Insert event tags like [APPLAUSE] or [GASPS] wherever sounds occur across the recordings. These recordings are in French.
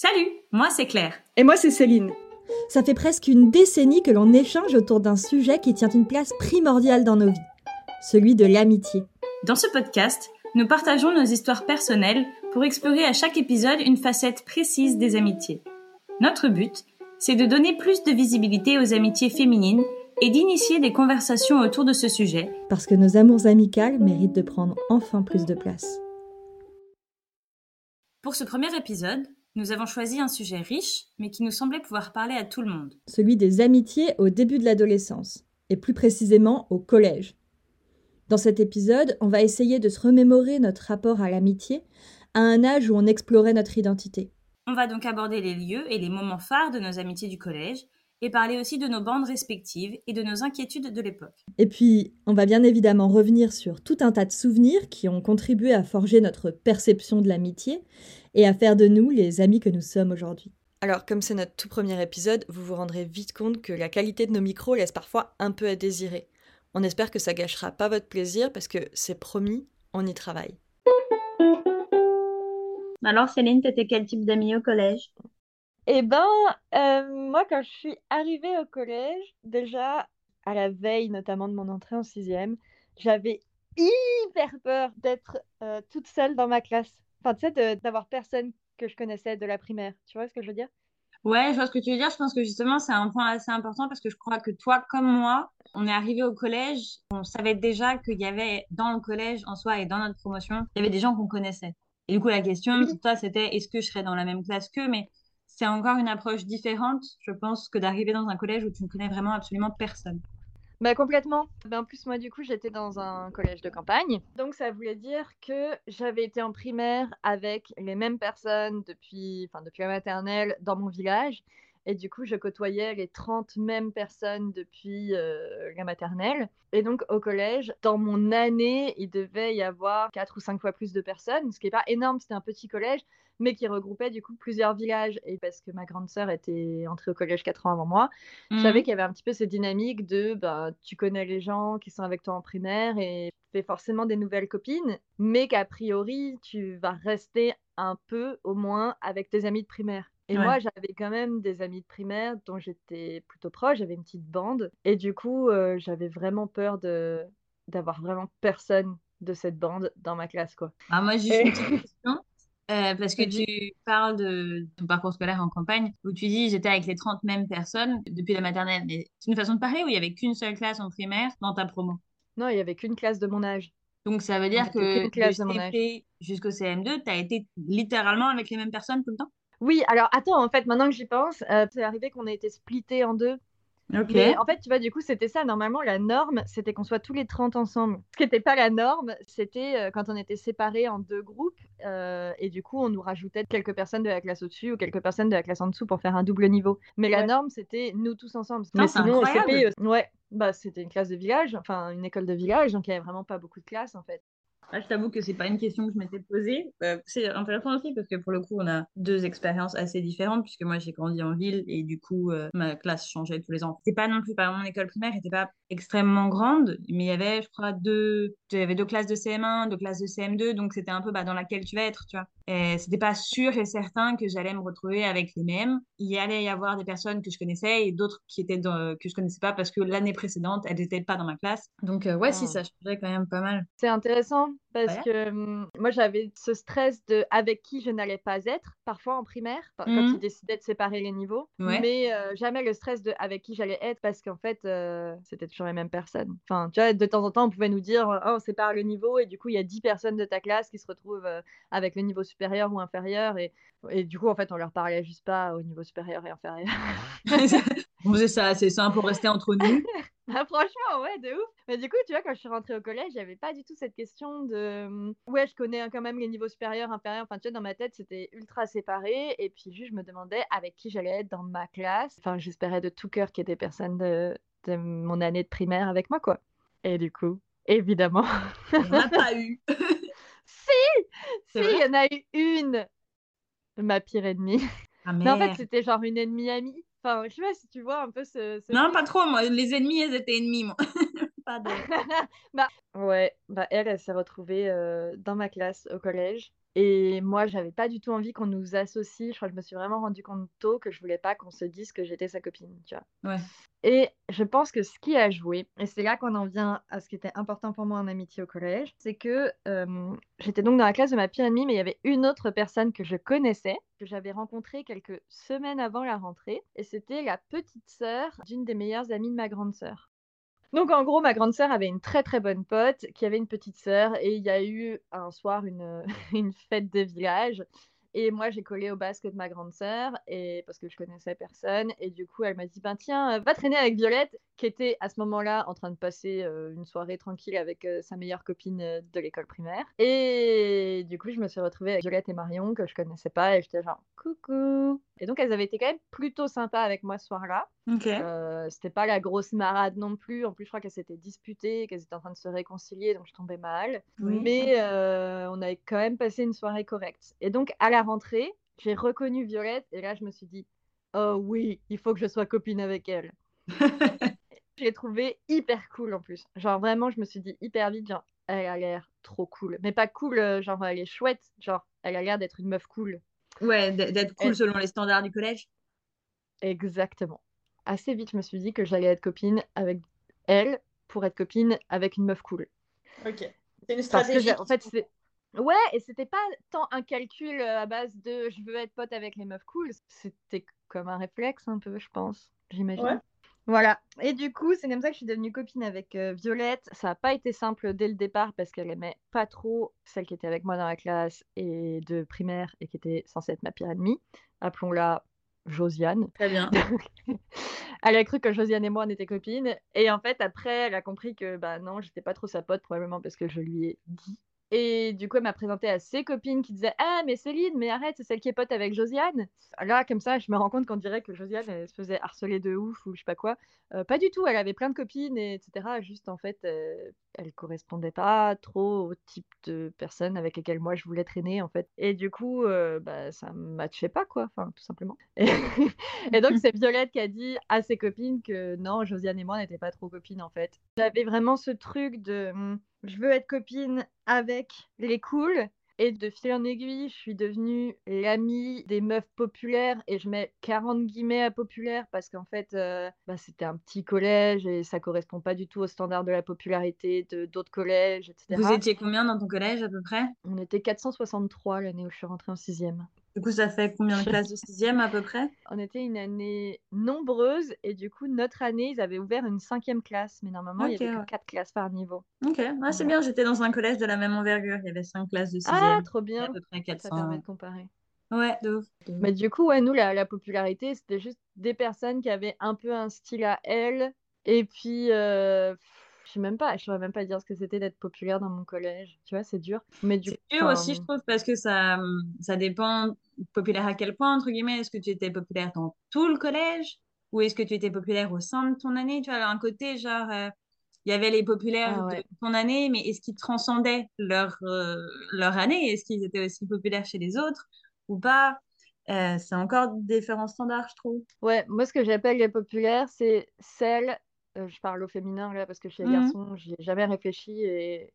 Salut, moi c'est Claire. Et moi c'est Céline. Ça fait presque une décennie que l'on échange autour d'un sujet qui tient une place primordiale dans nos vies, celui de l'amitié. Dans ce podcast, nous partageons nos histoires personnelles pour explorer à chaque épisode une facette précise des amitiés. Notre but, c'est de donner plus de visibilité aux amitiés féminines et d'initier des conversations autour de ce sujet. Parce que nos amours amicales méritent de prendre enfin plus de place. Pour ce premier épisode, nous avons choisi un sujet riche, mais qui nous semblait pouvoir parler à tout le monde. Celui des amitiés au début de l'adolescence, et plus précisément au collège. Dans cet épisode, on va essayer de se remémorer notre rapport à l'amitié à un âge où on explorait notre identité. On va donc aborder les lieux et les moments phares de nos amitiés du collège, et parler aussi de nos bandes respectives et de nos inquiétudes de l'époque. Et puis, on va bien évidemment revenir sur tout un tas de souvenirs qui ont contribué à forger notre perception de l'amitié et à faire de nous les amis que nous sommes aujourd'hui. Alors, comme c'est notre tout premier épisode, vous vous rendrez vite compte que la qualité de nos micros laisse parfois un peu à désirer. On espère que ça gâchera pas votre plaisir parce que c'est promis, on y travaille. Alors Céline, t'étais quel type d'amie au collège? Eh ben, euh, moi, quand je suis arrivée au collège, déjà, à la veille notamment de mon entrée en sixième, j'avais hyper peur d'être euh, toute seule dans ma classe. Enfin, tu sais, d'avoir personne que je connaissais de la primaire. Tu vois ce que je veux dire? Ouais, je vois ce que tu veux dire. Je pense que justement, c'est un point assez important parce que je crois que toi, comme moi, on est arrivé au collège, on savait déjà qu'il y avait dans le collège en soi et dans notre promotion, il y avait des gens qu'on connaissait. Et du coup, la question, toi, c'était est-ce que je serais dans la même classe qu'eux? Mais c'est encore une approche différente, je pense, que d'arriver dans un collège où tu ne connais vraiment absolument personne. Bah complètement. Ben, en plus, moi, du coup, j'étais dans un collège de campagne. Donc, ça voulait dire que j'avais été en primaire avec les mêmes personnes depuis, enfin, depuis la maternelle dans mon village. Et du coup, je côtoyais les 30 mêmes personnes depuis euh, la maternelle. Et donc, au collège, dans mon année, il devait y avoir 4 ou 5 fois plus de personnes, ce qui n'est pas énorme, c'était un petit collège, mais qui regroupait du coup plusieurs villages. Et parce que ma grande sœur était entrée au collège 4 ans avant moi, je savais mmh. qu'il y avait un petit peu cette dynamique de bah, tu connais les gens qui sont avec toi en primaire et tu fais forcément des nouvelles copines, mais qu'a priori, tu vas rester un peu au moins avec tes amis de primaire. Et moi, j'avais quand même des amis de primaire dont j'étais plutôt proche, j'avais une petite bande. Et du coup, euh, j'avais vraiment peur de d'avoir vraiment personne de cette bande dans ma classe, quoi. Ah, moi, j'ai une petite question. Euh, parce que tu parles de ton parcours scolaire en campagne, où tu dis j'étais avec les 30 mêmes personnes depuis la maternelle. Mais c'est une façon de parler où il n'y avait qu'une seule classe en primaire dans ta promo? Non, il n'y avait qu'une classe de mon âge. Donc ça veut dire que de jusqu'au CM2, tu as été littéralement avec les mêmes personnes tout le temps? Oui, alors attends, en fait, maintenant que j'y pense, euh, c'est arrivé qu'on ait été splittés en deux. Ok. Mais en fait, tu vois, du coup, c'était ça. Normalement, la norme, c'était qu'on soit tous les 30 ensemble. Ce qui n'était pas la norme, c'était euh, quand on était séparés en deux groupes. Euh, et du coup, on nous rajoutait quelques personnes de la classe au-dessus ou quelques personnes de la classe en dessous pour faire un double niveau. Mais la norme, c'était nous tous ensemble. Mais sinon, CP, ouais, bah, c'était une classe de village, enfin une école de village, donc il n'y avait vraiment pas beaucoup de classes en fait. Ah, je t'avoue que c'est pas une question que je m'étais posée. Euh, c'est intéressant aussi parce que pour le coup, on a deux expériences assez différentes puisque moi j'ai grandi en ville et du coup euh, ma classe changeait tous les ans. C'est pas non plus, par mon école primaire n'était pas extrêmement grande, mais il y avait, je crois, deux, il y avait deux classes de CM1, deux classes de CM2, donc c'était un peu bah, dans laquelle tu vas être, tu vois. Et c'était pas sûr et certain que j'allais me retrouver avec les mêmes. Il y allait y avoir des personnes que je connaissais et d'autres qui étaient dans, que je connaissais pas parce que l'année précédente, elles n'étaient pas dans ma classe. Donc euh, ouais, si ah. ça changeait quand même pas mal. C'est intéressant parce que hum, moi j'avais ce stress de avec qui je n'allais pas être parfois en primaire quand mmh. ils décidaient de séparer les niveaux, mais euh, jamais le stress de avec qui j'allais être parce qu'en fait euh, c'était toujours les mêmes personnes. Enfin, tu vois, de temps en temps on pouvait nous dire oh, on sépare le niveau et du coup il y a 10 personnes de ta classe qui se retrouvent avec le niveau supérieur ou inférieur. Et, et du coup, en fait, on leur parlait juste pas au niveau supérieur et inférieur. [LAUGHS] on faisait ça assez simple pour rester entre nous. [LAUGHS] [LAUGHS] Ah, franchement, ouais, de ouf. Mais du coup, tu vois, quand je suis rentrée au collège, j'avais pas du tout cette question de. Ouais, je connais quand même les niveaux supérieurs, inférieurs. Enfin, tu vois, dans ma tête, c'était ultra séparé. Et puis, juste, je me demandais avec qui j'allais être dans ma classe. Enfin, j'espérais de tout cœur qu'il y ait des personnes de, de mon année de primaire avec moi, quoi. Et du coup, évidemment. [LAUGHS] On n'a pas eu. [LAUGHS] si Si, il y en a eu une, ma pire ennemie. Ah, mais en fait, c'était genre une ennemie amie. Enfin, je sais pas si tu vois un peu ce. non, pas trop. Moi, les ennemis, elles étaient ennemies, moi. [LAUGHS] pas [LAUGHS] de. bah, ouais, bah, elle, elle s'est retrouvée euh, dans ma classe au collège. Et moi, j'avais pas du tout envie qu'on nous associe. Je crois que je me suis vraiment rendu compte tôt que je voulais pas qu'on se dise que j'étais sa copine, tu vois. Ouais. Et je pense que ce qui a joué, et c'est là qu'on en vient à ce qui était important pour moi en amitié au collège, c'est que euh, j'étais donc dans la classe de ma pire ennemie, mais il y avait une autre personne que je connaissais, que j'avais rencontrée quelques semaines avant la rentrée, et c'était la petite sœur d'une des meilleures amies de ma grande sœur. Donc en gros, ma grande sœur avait une très très bonne pote qui avait une petite sœur et il y a eu un soir une, [LAUGHS] une fête de village et moi j'ai collé au basque de ma grande sœur et parce que je connaissais personne et du coup elle m'a dit ben tiens va traîner avec Violette qui était à ce moment-là en train de passer euh, une soirée tranquille avec euh, sa meilleure copine euh, de l'école primaire et du coup je me suis retrouvée avec Violette et Marion que je connaissais pas et j'étais genre coucou et donc elles avaient été quand même plutôt sympas avec moi ce soir-là Ok. c'était pas la grosse marade non plus. En plus, je crois qu'elles s'étaient disputées, qu'elles étaient en train de se réconcilier, donc je tombais mal. Oui. Mais euh, on avait quand même passé une soirée correcte. Et donc, à la rentrée, j'ai reconnu Violette, et là, je me suis dit, oh oui, il faut que je sois copine avec elle. [LAUGHS] je l'ai trouvée hyper cool en plus. Genre, vraiment, je me suis dit hyper vite, genre, elle a l'air trop cool. Mais pas cool, euh, genre, elle est chouette, genre, elle a l'air d'être une meuf cool. Ouais, d'être cool Elle- selon les standards du collège. Exactement. Assez vite, je me suis dit que j'allais être copine avec elle pour être copine avec une meuf cool. Ok. C'est une Parce que j'ai- en fait, c'est. Ouais, et c'était pas tant un calcul euh, à base de je veux être pote avec les meufs cool, c'était comme un réflexe un peu, je pense, j'imagine. Ouais. Voilà. Et du coup, c'est comme ça que je suis devenue copine avec euh, Violette. Ça n'a pas été simple dès le départ parce qu'elle aimait pas trop celle qui était avec moi dans la classe et de primaire et qui était censée être ma pire ennemie. Appelons-la Josiane. Très bien. [LAUGHS] elle a cru que Josiane et moi on était copines. Et en fait, après, elle a compris que bah non, j'étais pas trop sa pote, probablement parce que je lui ai dit. Et du coup, elle m'a présenté à ses copines qui disaient Ah, mais Céline, mais arrête, c'est celle qui est pote avec Josiane. Là, comme ça, je me rends compte qu'on dirait que Josiane, elle se faisait harceler de ouf ou je sais pas quoi. Euh, pas du tout, elle avait plein de copines, et etc. Juste en fait, euh, elle correspondait pas trop au type de personne avec lesquelles moi je voulais traîner en fait. Et du coup, euh, bah, ça matchait pas quoi, enfin, tout simplement. [LAUGHS] Et, et donc, c'est Violette qui a dit à ses copines que non, Josiane et moi n'étaient pas trop copines en fait. J'avais vraiment ce truc de hum, je veux être copine avec les cools. Et de fil en aiguille, je suis devenue l'amie des meufs populaires et je mets 40 guillemets à populaire parce qu'en fait, euh, bah, c'était un petit collège et ça correspond pas du tout aux standards de la popularité de d'autres collèges, etc. Vous étiez combien dans ton collège à peu près? On était 463 l'année où je suis rentrée en sixième. Du coup, ça fait combien de classes de sixième à peu près? On était une année nombreuse et du coup, notre année, ils avaient ouvert une cinquième classe, mais normalement, il y avait ouais. que quatre classes par niveau. Ok, ah, c'est bien, j'étais dans un collège de la même envergure. Il y avait cinq classes de sixième. Ah, trop bien. à peu près Ça 400. permet de comparer. Ouais, de ouf. Mais du coup, ouais, nous, la, la popularité, c'était juste des personnes qui avaient un peu un style à elles. Et puis, euh, je sais même pas, je saurais même pas dire ce que c'était d'être populaire dans mon collège. Tu vois, c'est dur. Mais du C'est dur enfin, aussi, je trouve, parce que ça, ça dépend populaire à quel point, entre guillemets. Est-ce que tu étais populaire dans tout le collège? Ou est-ce que tu étais populaire au sein de ton année? Tu vois, un côté, genre, euh, il y avait les populaires Ah de ton année, mais est-ce qu'ils transcendaient leur, euh, leur année? Est-ce qu'ils étaient aussi populaires chez les autres ou pas? Euh, c'est encore différents standards, je trouve. Ouais, moi, ce que j'appelle les populaires, c'est celles, je parle au féminin là, parce que chez les garçons, j'y ai jamais réfléchi et,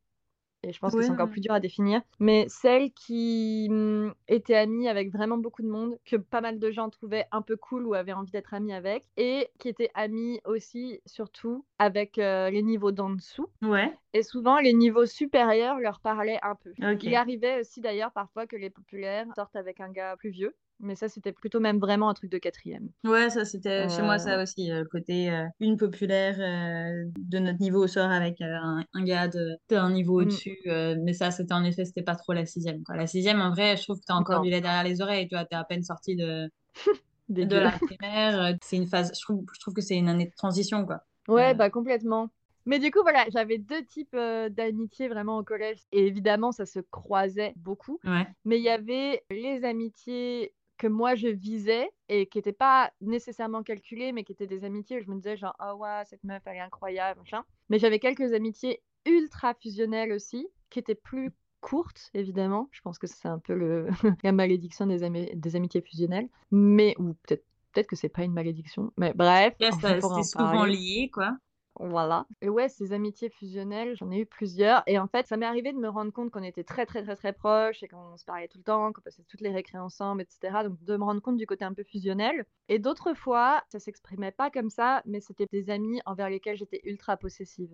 et je pense que c'est encore ouais. plus dur à définir, mais celles qui hum, étaient amies avec vraiment beaucoup de monde, que pas mal de gens trouvaient un peu cool ou avaient envie d'être amis avec, et qui étaient amies aussi, surtout, avec euh, les niveaux d'en dessous. Ouais, Et souvent, les niveaux supérieurs leur parlaient un peu. Il arrivait aussi d'ailleurs parfois que les populaires sortent avec un gars plus vieux, mais ça, c'était plutôt même vraiment un truc de quatrième. Ouais, ça c'était chez moi Euh, ça aussi, euh, le côté euh, une populaire euh, de notre niveau sort avec un, un gars de- d'un niveau Mm. au-dessus. mais ça c'était en effet, c'était pas trop la sixième. Quoi. La sixième, en vrai, je trouve que t'as encore du lait derrière les oreilles. Tu vois, t'es à peine sorti de, [LAUGHS] de la primaire. C'est une phase, je trouve, je trouve que c'est une année de transition, quoi. Ouais, bah complètement. Mais du coup, voilà, j'avais deux types euh, d'amitié vraiment au collège. Et évidemment, ça se croisait beaucoup. ouais. Mais il y avait les amitiés que moi je visais et qui n'étaient pas nécessairement calculées, mais qui étaient des amitiés où je me disais genre, ah ouais, cette meuf, elle est incroyable, machin. Mais j'avais quelques amitiés ultra fusionnelles aussi, qui étaient plus courtes, évidemment. Je pense que c'est un peu le... [LAUGHS] la malédiction des, ami- des amitiés fusionnelles. Mais, ou peut-être peut-être que c'est pas une malédiction. Mais bref, c'était en souvent parler. lié, quoi. Voilà. Et ouais, ces amitiés fusionnelles, j'en ai eu plusieurs. Et en fait, ça m'est arrivé de me rendre compte qu'on était très, très, très, très proches et qu'on se parlait tout le temps, qu'on passait toutes les récré ensemble, etc. Donc, de me rendre compte du côté un peu fusionnel. Et d'autres fois, ça s'exprimait pas comme ça, mais c'était des amis envers lesquels j'étais ultra possessive.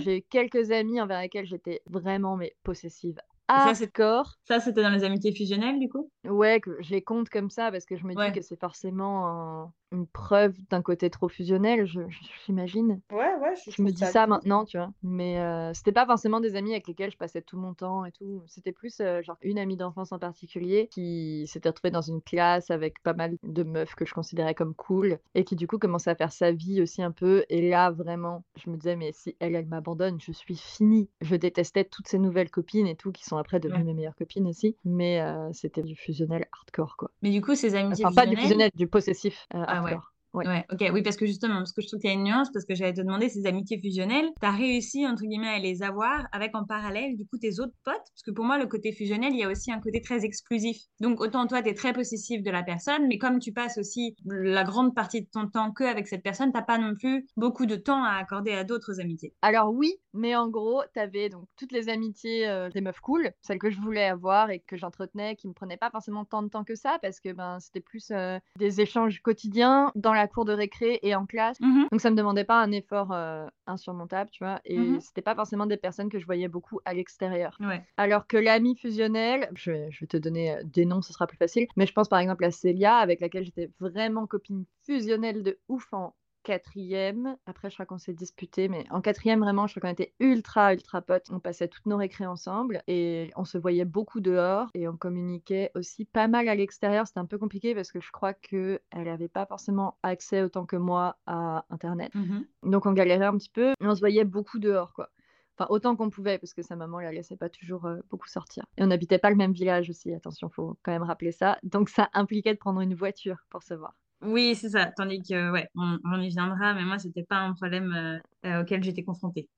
J'ai eu quelques amis envers lesquels j'étais vraiment, mais possessive. Hardcore. Ça, c'était dans les amitiés fusionnelles, du coup? Ouais, que je les compte comme ça parce que je me dis que c'est forcément un- une preuve d'un côté trop fusionnel, je- je- j'imagine. Ouais, ouais. Je me dis ça maintenant, tu vois. Mais euh, c'était pas forcément des amis avec lesquels je passais tout mon temps et tout. C'était plus euh, genre une amie d'enfance en particulier qui s'était retrouvée dans une classe avec pas mal de meufs que je considérais comme cool et qui du coup commençait à faire sa vie aussi un peu. Et là, vraiment, je me disais, mais si elle, elle m'abandonne, je suis finie. Je détestais toutes ces nouvelles copines et tout qui sont après devenues Ouais. mes meilleures copines aussi. Mais euh, c'était du fusionnel hardcore, quoi. Mais du coup, ces amitiés Enfin, pas du fusionnel, du possessif euh, Ah hardcore. Ouais. Ouais, ok, oui, parce que justement, parce que je trouve qu'il y a une nuance, parce que j'allais te demander, ces amitiés fusionnelles, tu as réussi, entre guillemets, à les avoir avec en parallèle, du coup, tes autres potes, parce que pour moi, le côté fusionnel, il y a aussi un côté très exclusif. Donc, autant toi, tu es très possessif de la personne, mais comme tu passes aussi la grande partie de ton temps que avec cette personne, t'as pas non plus beaucoup de temps à accorder à d'autres amitiés. Alors oui, mais en gros, t'avais donc toutes les amitiés euh, des meufs cool, celles que je voulais avoir et que j'entretenais, qui me prenaient pas forcément tant de temps que ça, parce que ben c'était plus euh, des échanges quotidiens dans la cour de récré et en classe. Mhm. Donc ça me demandait pas un effort euh, insurmontable, tu vois, et Mhm. c'était pas forcément des personnes que je voyais beaucoup à l'extérieur. Ouais. Alors que l'ami fusionnel, je vais, je vais te donner euh, des noms, ce sera plus facile, mais je pense par exemple à Célia, avec laquelle j'étais vraiment copine fusionnelle de ouf en quatrième. Après, je crois qu'on s'est disputé, mais en quatrième, vraiment, je crois qu'on était ultra, ultra potes. On passait toutes nos récrés ensemble et on se voyait beaucoup dehors et on communiquait aussi pas mal à l'extérieur. C'était un peu compliqué parce que je crois qu'elle n'avait pas forcément accès autant que moi à Internet. Mhm. Donc on galérait un petit peu, mais on se voyait beaucoup dehors, quoi. Enfin, autant qu'on pouvait, parce que sa maman la laissait pas toujours euh, beaucoup sortir. Et on n'habitait pas le même village aussi, attention, faut quand même rappeler ça. Donc ça impliquait de prendre une voiture pour se voir. Oui, c'est ça. Tandis que, ouais, on, on y viendra, mais moi, c'était pas un problème euh, euh, auquel j'étais confrontée.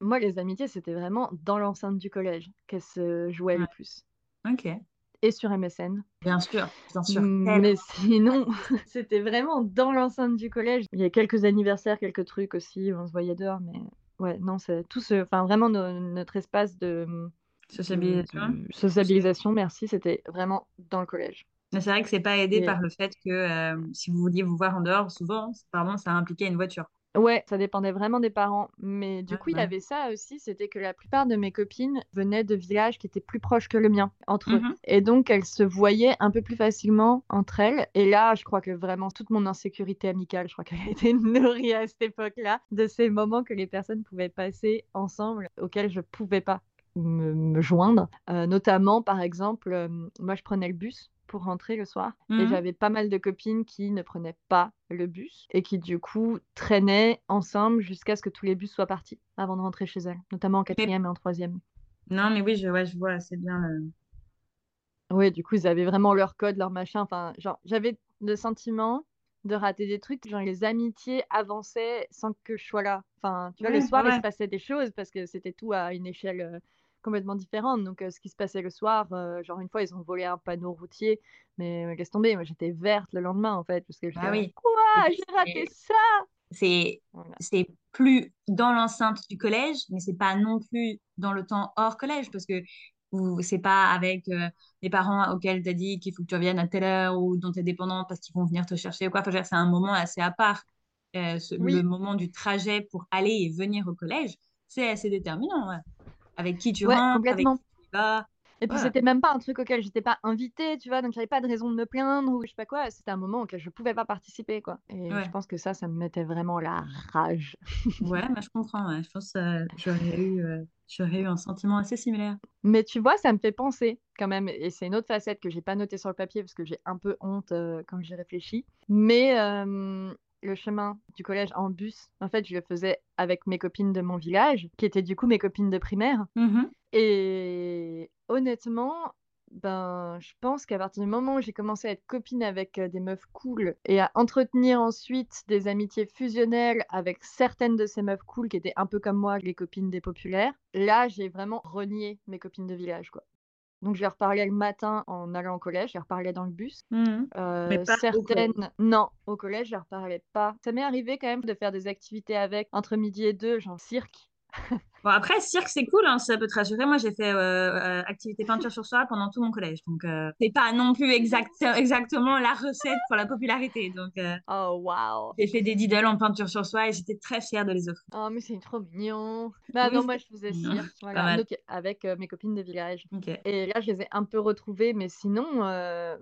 Moi, les amitiés, c'était vraiment dans l'enceinte du collège qu'elles se jouaient le plus. Ok. Et sur MSN. Bien sûr, bien sûr. Mais sinon, [LAUGHS] c'était vraiment dans l'enceinte du collège. Il y a quelques anniversaires, quelques trucs aussi, on se voyait dehors, mais ouais, non, c'est tout ce... Enfin, vraiment, no- notre espace de... Sociabilisation. de socialisation, merci, c'était vraiment dans le collège. Mais c'est vrai que c'est pas aidé par le fait que euh, si vous vouliez vous voir en dehors, souvent, pardon, ça impliquait une voiture. Ouais, ça dépendait vraiment des parents. Mais du Ouais, coup, il y avait ça aussi, c'était que la plupart de mes copines venaient de villages qui étaient plus proches que le mien, entre eux. Mhm. Et donc, elles se voyaient un peu plus facilement entre elles. Et là, je crois que vraiment toute mon insécurité amicale, je crois qu'elle [LAUGHS] a été nourrie à cette époque-là, de ces moments que les personnes pouvaient passer ensemble, auxquels je pouvais pas me, me joindre. Euh, notamment, par exemple, euh, moi, je prenais le bus pour rentrer le soir. Et Mhm. j'avais pas mal de copines qui ne prenaient pas le bus et qui, du coup, traînaient ensemble jusqu'à ce que tous les bus soient partis avant de rentrer chez elles, notamment en quatrième et en troisième. Non, mais oui, je, ouais, je vois assez bien. le- Oui, du coup, ils avaient vraiment leur code, leur machin. Enfin, genre, j'avais le sentiment de rater des trucs. Genre, les amitiés avançaient sans que je sois là. Enfin, tu vois, le Ouais, soir, il se passait des choses parce que c'était tout à une échelle euh, complètement différente. Donc, euh, ce qui se passait le soir, euh, genre, une fois, ils ont volé un panneau routier. Mais laisse tomber, moi, j'étais verte le lendemain, en fait. Parce que là, oui. Quoi? J'ai raté ça C'est Voilà. c'est plus dans l'enceinte du collège, mais c'est pas non plus dans le temps hors collège, parce que c'est pas avec euh, les parents auxquels tu as dit qu'il faut que tu reviennes à telle heure ou dont tu es dépendant parce qu'ils vont venir te chercher ou quoi. Enfin, c'est un moment assez à part. Euh, ce- Oui. Le moment du trajet pour aller et venir au collège, c'est assez déterminant. ouais. Avec qui tu Ouais, rentres, avec complètement. qui tu vas. Et puis Ouais. c'était même pas un truc auquel j'étais pas invitée, tu vois, donc j'avais pas de raison de me plaindre ou je sais pas quoi. C'était un moment auquel je pouvais pas participer, quoi. Et Ouais. je pense que ça, ça me mettait vraiment la rage. [LAUGHS] Ouais, mais je comprends. ouais. Je pense que j'aurais eu, euh, j'aurais eu un sentiment assez similaire. Mais tu vois, ça me fait penser quand même, et c'est une autre facette que j'ai pas notée sur le papier parce que j'ai un peu honte euh, quand j'y réfléchis. Mais euh, le chemin du collège en bus, en fait, je le faisais avec mes copines de mon village, qui étaient du coup mes copines de primaire. Mhm. Et honnêtement, ben, je pense qu'à partir du moment où j'ai commencé à être copine avec euh, des meufs cool et à entretenir ensuite des amitiés fusionnelles avec certaines de ces meufs cool qui étaient un peu comme moi, les copines des populaires, là, j'ai vraiment renié mes copines de village, quoi. Donc, je parlais le matin en allant au collège, je parlais dans le bus. Mhm. Euh, Mais pas au collège. certaines, non, au collège, je parlais pas. Ça m'est arrivé quand même de faire des activités avec entre midi et deux, genre cirque. Bon, après, cirque, c'est cool, hein, ça peut te rassurer. Moi, j'ai fait euh, euh, activité peinture sur soi pendant tout mon collège. Donc, euh, c'est pas non plus exact, exactement la recette pour la popularité. Donc, euh, Oh, waouh! j'ai fait des diddles en peinture sur soi et j'étais très fière de les offrir. Oh, mais c'est trop mignon. Bah Oui, non, moi, je faisais cirque, voilà, donc, avec mes copines de village. Et là, je les ai un peu retrouvées, mais sinon,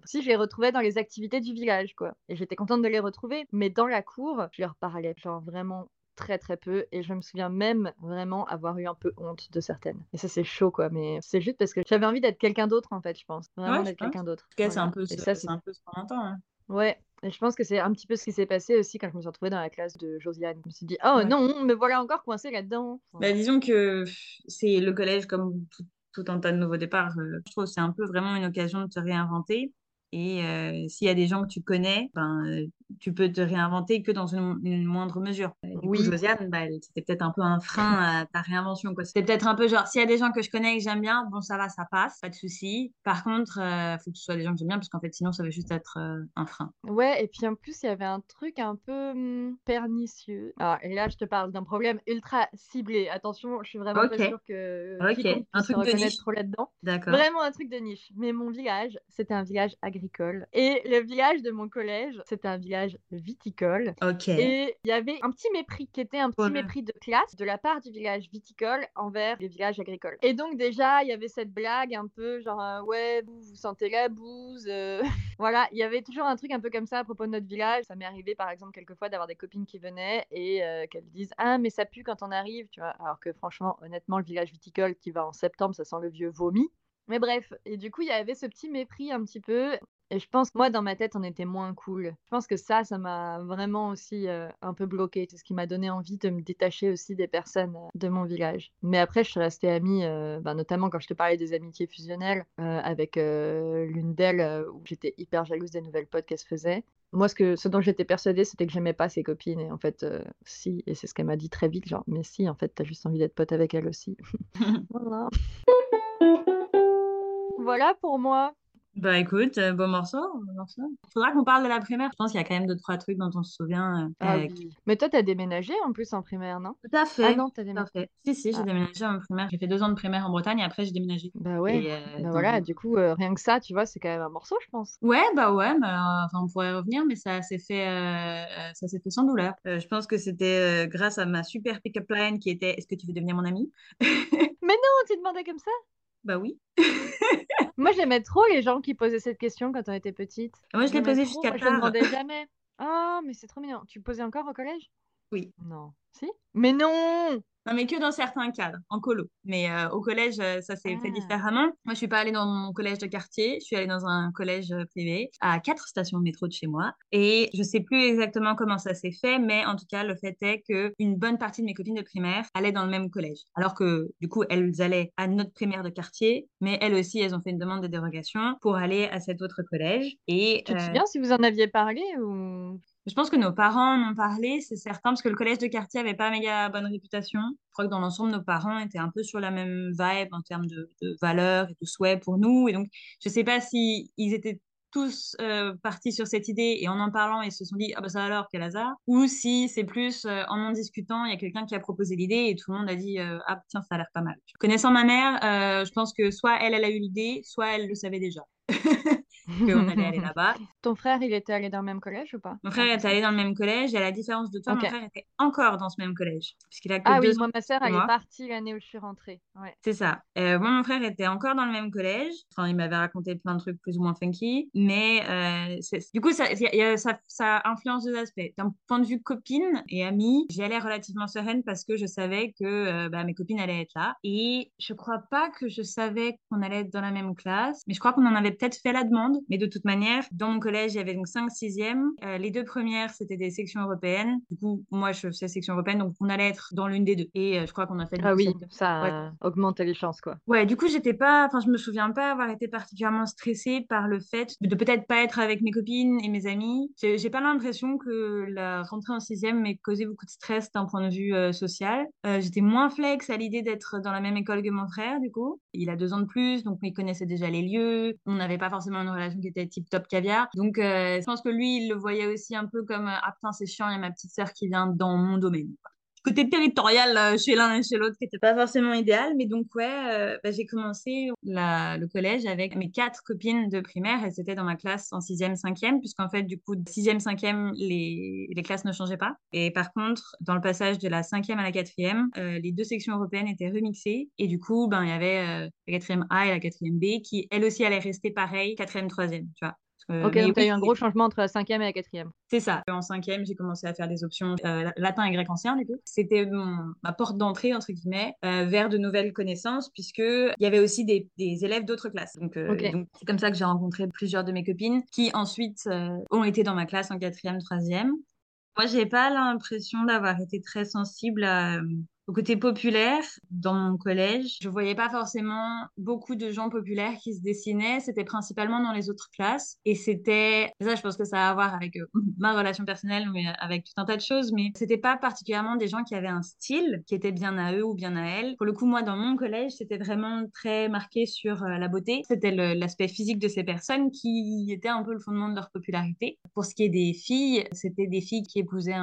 si je les retrouvais dans les activités du village, quoi. Et j'étais contente de les retrouver, mais dans la cour, je leur parlais, genre vraiment très très peu. Et je me souviens même vraiment avoir eu un peu honte de certaines. Et ça, c'est chaud, quoi. Mais c'est juste parce que j'avais envie d'être quelqu'un d'autre, en fait, je pense. Vraiment Ouais, d'être quelqu'un d'autre. En tout cas, c'est Voilà. un peu ce, ça, c'est un peu ce qu'on entend. hein. Ouais, et je pense que c'est un petit peu ce qui s'est passé aussi quand je me suis retrouvée dans la classe de Josiane. Je me suis dit, oh Ouais. non, me voilà encore coincée là-dedans. Bah, disons que c'est le collège comme tout, tout un tas de nouveaux départs. euh, je trouve que c'est un peu vraiment une occasion de te réinventer. Et euh, s'il y a des gens que tu connais, ben, euh, tu peux te réinventer que dans une, une moindre mesure. Du Oui. coup, Josiane, bah, c'était peut-être un peu un frein à ta réinvention. C'était peut-être un peu genre, s'il y a des gens que je connais et que j'aime bien, bon, ça va, ça passe, pas de souci. Par contre, il faut que ce soit des gens que j'aime bien, parce qu'en fait, sinon, ça va juste être euh, un frein. Ouais, et puis en plus, il y avait un truc un peu hum, pernicieux. Alors, et là, je te parle d'un problème ultra ciblé. Attention, je suis vraiment Ok. pas sûre que Ok, quiconque un truc de niche. trop là-dedans. D'accord. Vraiment un truc de niche. Mais mon village, c'était un village agricole. Et le village de mon collège, c'était un village viticole. Et il y avait un petit mépris qui était un petit mépris de classe de la part du village viticole envers les villages agricoles. Et donc déjà, il y avait cette blague un peu genre euh, ouais, vous, vous sentez la bouse. euh. [LAUGHS] voilà, il y avait toujours un truc un peu comme ça à propos de notre village. Ça m'est arrivé par exemple quelquefois d'avoir des copines qui venaient et euh, qu'elles disent ah mais ça pue quand on arrive, tu vois. Alors que franchement, honnêtement, le village viticole qui va en septembre, ça sent le vieux vomi. Mais bref, et du coup, il y avait ce petit mépris un petit peu. Et je pense, moi, dans ma tête, on était moins cool. Je pense que ça, ça m'a vraiment aussi euh, un peu bloqué. C'est ce qui m'a donné envie de me détacher aussi des personnes euh, de mon village. Mais après, je suis restée amie, euh, bah, notamment quand je te parlais des amitiés fusionnelles, avec l'une d'elles, où j'étais hyper jalouse des nouvelles potes qu'elle se faisait. Moi, ce, que, ce dont j'étais persuadée, c'était que j'aimais pas ses copines. Et en fait, si. Et c'est ce qu'elle m'a dit très vite, genre, mais si, en fait, t'as juste envie d'être pote avec elle aussi. [LAUGHS] voilà. Voilà pour moi. Bah écoute, euh, beau morceau, beau morceau. Faudra qu'on parle de la primaire. Je pense qu'il y a quand même deux, trois trucs dont on se souvient. euh, Ah euh, oui. Mais toi, t'as déménagé en plus en primaire, non? Tout à fait. Ah non, t'as Tout à déménagé. fait. Si, si, j'ai Ah. déménagé en primaire. J'ai fait deux ans de primaire en Bretagne et après j'ai déménagé. Bah ouais. Et, euh, Bah voilà, du coup, euh, rien que ça, tu vois, c'est quand même un morceau, je pense. Ouais, bah ouais, mais enfin, on pourrait revenir, mais ça s'est fait, ça s'est fait sans douleur. Je pense que c'était grâce à ma super pick-up line qui était Est-ce que tu veux devenir mon ami? Oh, tu demandais comme ça Bah oui. [LAUGHS] Moi, j'aimais trop les gens qui posaient cette question quand on était petite. Moi, je l'ai J'aimais posé trop, jusqu'à je tard. demandais [LAUGHS] jamais. Oh, mais c'est trop mignon. Tu le posais encore au collège? Oui. Non. Si? Mais non Non, mais que dans certains cadres, en colo. Mais euh, au collège, euh, ça s'est fait Ah. différemment. Moi, je suis pas allée dans mon collège de quartier, je suis allée dans un collège euh, privé à quatre stations de métro de chez moi. Et je sais plus exactement comment ça s'est fait, mais en tout cas, le fait est que une bonne partie de mes copines de primaire allaient dans le même collège. Alors que, du coup, elles allaient à notre primaire de quartier, mais elles aussi, elles ont fait une demande de dérogation pour aller à cet autre collège. Et Tu te euh, souviens si vous en aviez parlé ou... je pense que nos parents en ont parlé, c'est certain, parce que le collège de quartier avait pas méga bonne réputation. Je crois que dans l'ensemble, nos parents étaient un peu sur la même vibe en termes de, valeurs et de souhaits pour nous. Et donc, je sais pas si étaient tous euh, partis sur cette idée et en en parlant, ils se sont dit, ah bah ça alors, quel hasard. Ou si c'est plus euh, en en discutant, il y a quelqu'un qui a proposé l'idée et tout le monde a dit, euh, ah tiens, ça a l'air pas mal. Connaissant ma mère, euh, je pense que soit elle, elle a eu l'idée, soit elle le savait déjà [LAUGHS] qu'on allait aller là-bas. Ton frère, il était allé dans le même collège ou pas? Mon frère est allé dans le même collège et à la différence de toi, mon frère était encore dans ce même collège. Puisqu'il a que Ah deux oui, moi, ma sœur, que elle est partie l'année où je suis rentrée. Ouais. C'est ça. Euh, moi, mon frère était encore dans le même collège. Enfin, il m'avait raconté plein de trucs plus ou moins funky. Mais euh, du coup, ça, y a- y a- ça, ça influence deux aspects. D'un point de vue copine et amie, j'y allais relativement sereine parce que je savais que euh, bah, mes copines allaient être là. Et je crois pas que je savais qu'on allait être dans la même classe. Mais je crois qu'on en avait peut-être fait la demande. Mais de toute manière, dans mon collège, il y avait donc 5 sixièmes. Euh, les deux premières, c'était des sections européennes. Du coup, moi, je faisais section européenne, donc on allait être dans l'une des deux. Et euh, je crois qu'on a fait... Ah oui, ça Ouais. augmente les chances, quoi. Ouais, du coup, j'étais pas, enfin, je me souviens pas avoir été particulièrement stressée par le fait de peut-être pas être avec mes copines et mes amis. J'ai pas l'impression que la rentrée en sixième m'ait causé beaucoup de stress d'un point de vue euh, social. Euh, j'étais moins flex à l'idée d'être dans la même école que mon frère, du coup. Il a deux ans de plus, donc il connaissait déjà les lieux. On n'avait pas forcément une relation qui était tip top caviar. Donc, euh, je pense que lui, il le voyait aussi un peu comme, euh, ah putain, c'est chiant, il y a ma petite sœur qui vient dans mon domaine côté territorial euh, chez l'un et chez l'autre qui n'était pas forcément idéal. Mais donc, ouais, bah, j'ai commencé le collège avec mes quatre copines de primaire et c'était dans ma classe en sixième, cinquième, puisqu'en fait, du coup, de sixième, cinquième, les, les classes ne changeaient pas. Et par contre, dans le passage de la cinquième à la quatrième, euh, les deux sections européennes étaient remixées et du coup, ben, il y avait la quatrième A et la quatrième B qui, elles aussi, allaient rester pareil, quatrième, troisième, tu vois. Que- Ok, donc tu as oui, eu un gros changement entre la cinquième et la quatrième. c'est ça. En cinquième, j'ai commencé à faire des options euh, latin et grec ancien, du coup. C'était ma porte d'entrée, entre guillemets, euh, vers de nouvelles connaissances, puisque il y avait aussi des, des élèves d'autres classes. Donc, euh, donc, c'est comme ça que j'ai rencontré plusieurs de mes copines qui ensuite euh, ont été dans ma classe en quatrième, troisième. Moi, j'ai pas l'impression d'avoir été très sensible à, au côté populaire dans mon collège. Je voyais pas forcément beaucoup de gens populaires qui se dessinaient. C'était principalement dans les autres classes. Et c'était, ça, je pense que ça a à voir avec euh, [LAUGHS] ma relation personnelle, mais avec tout un tas de choses. Mais c'était pas particulièrement des gens qui avaient un style qui était bien à eux ou bien à elles. Pour le coup, moi, dans mon collège, c'était vraiment très marqué sur euh, la beauté. C'était l'aspect physique de ces personnes qui était un peu le fondement de leur popularité. Pour ce qui est des filles, c'était des filles qui épousaient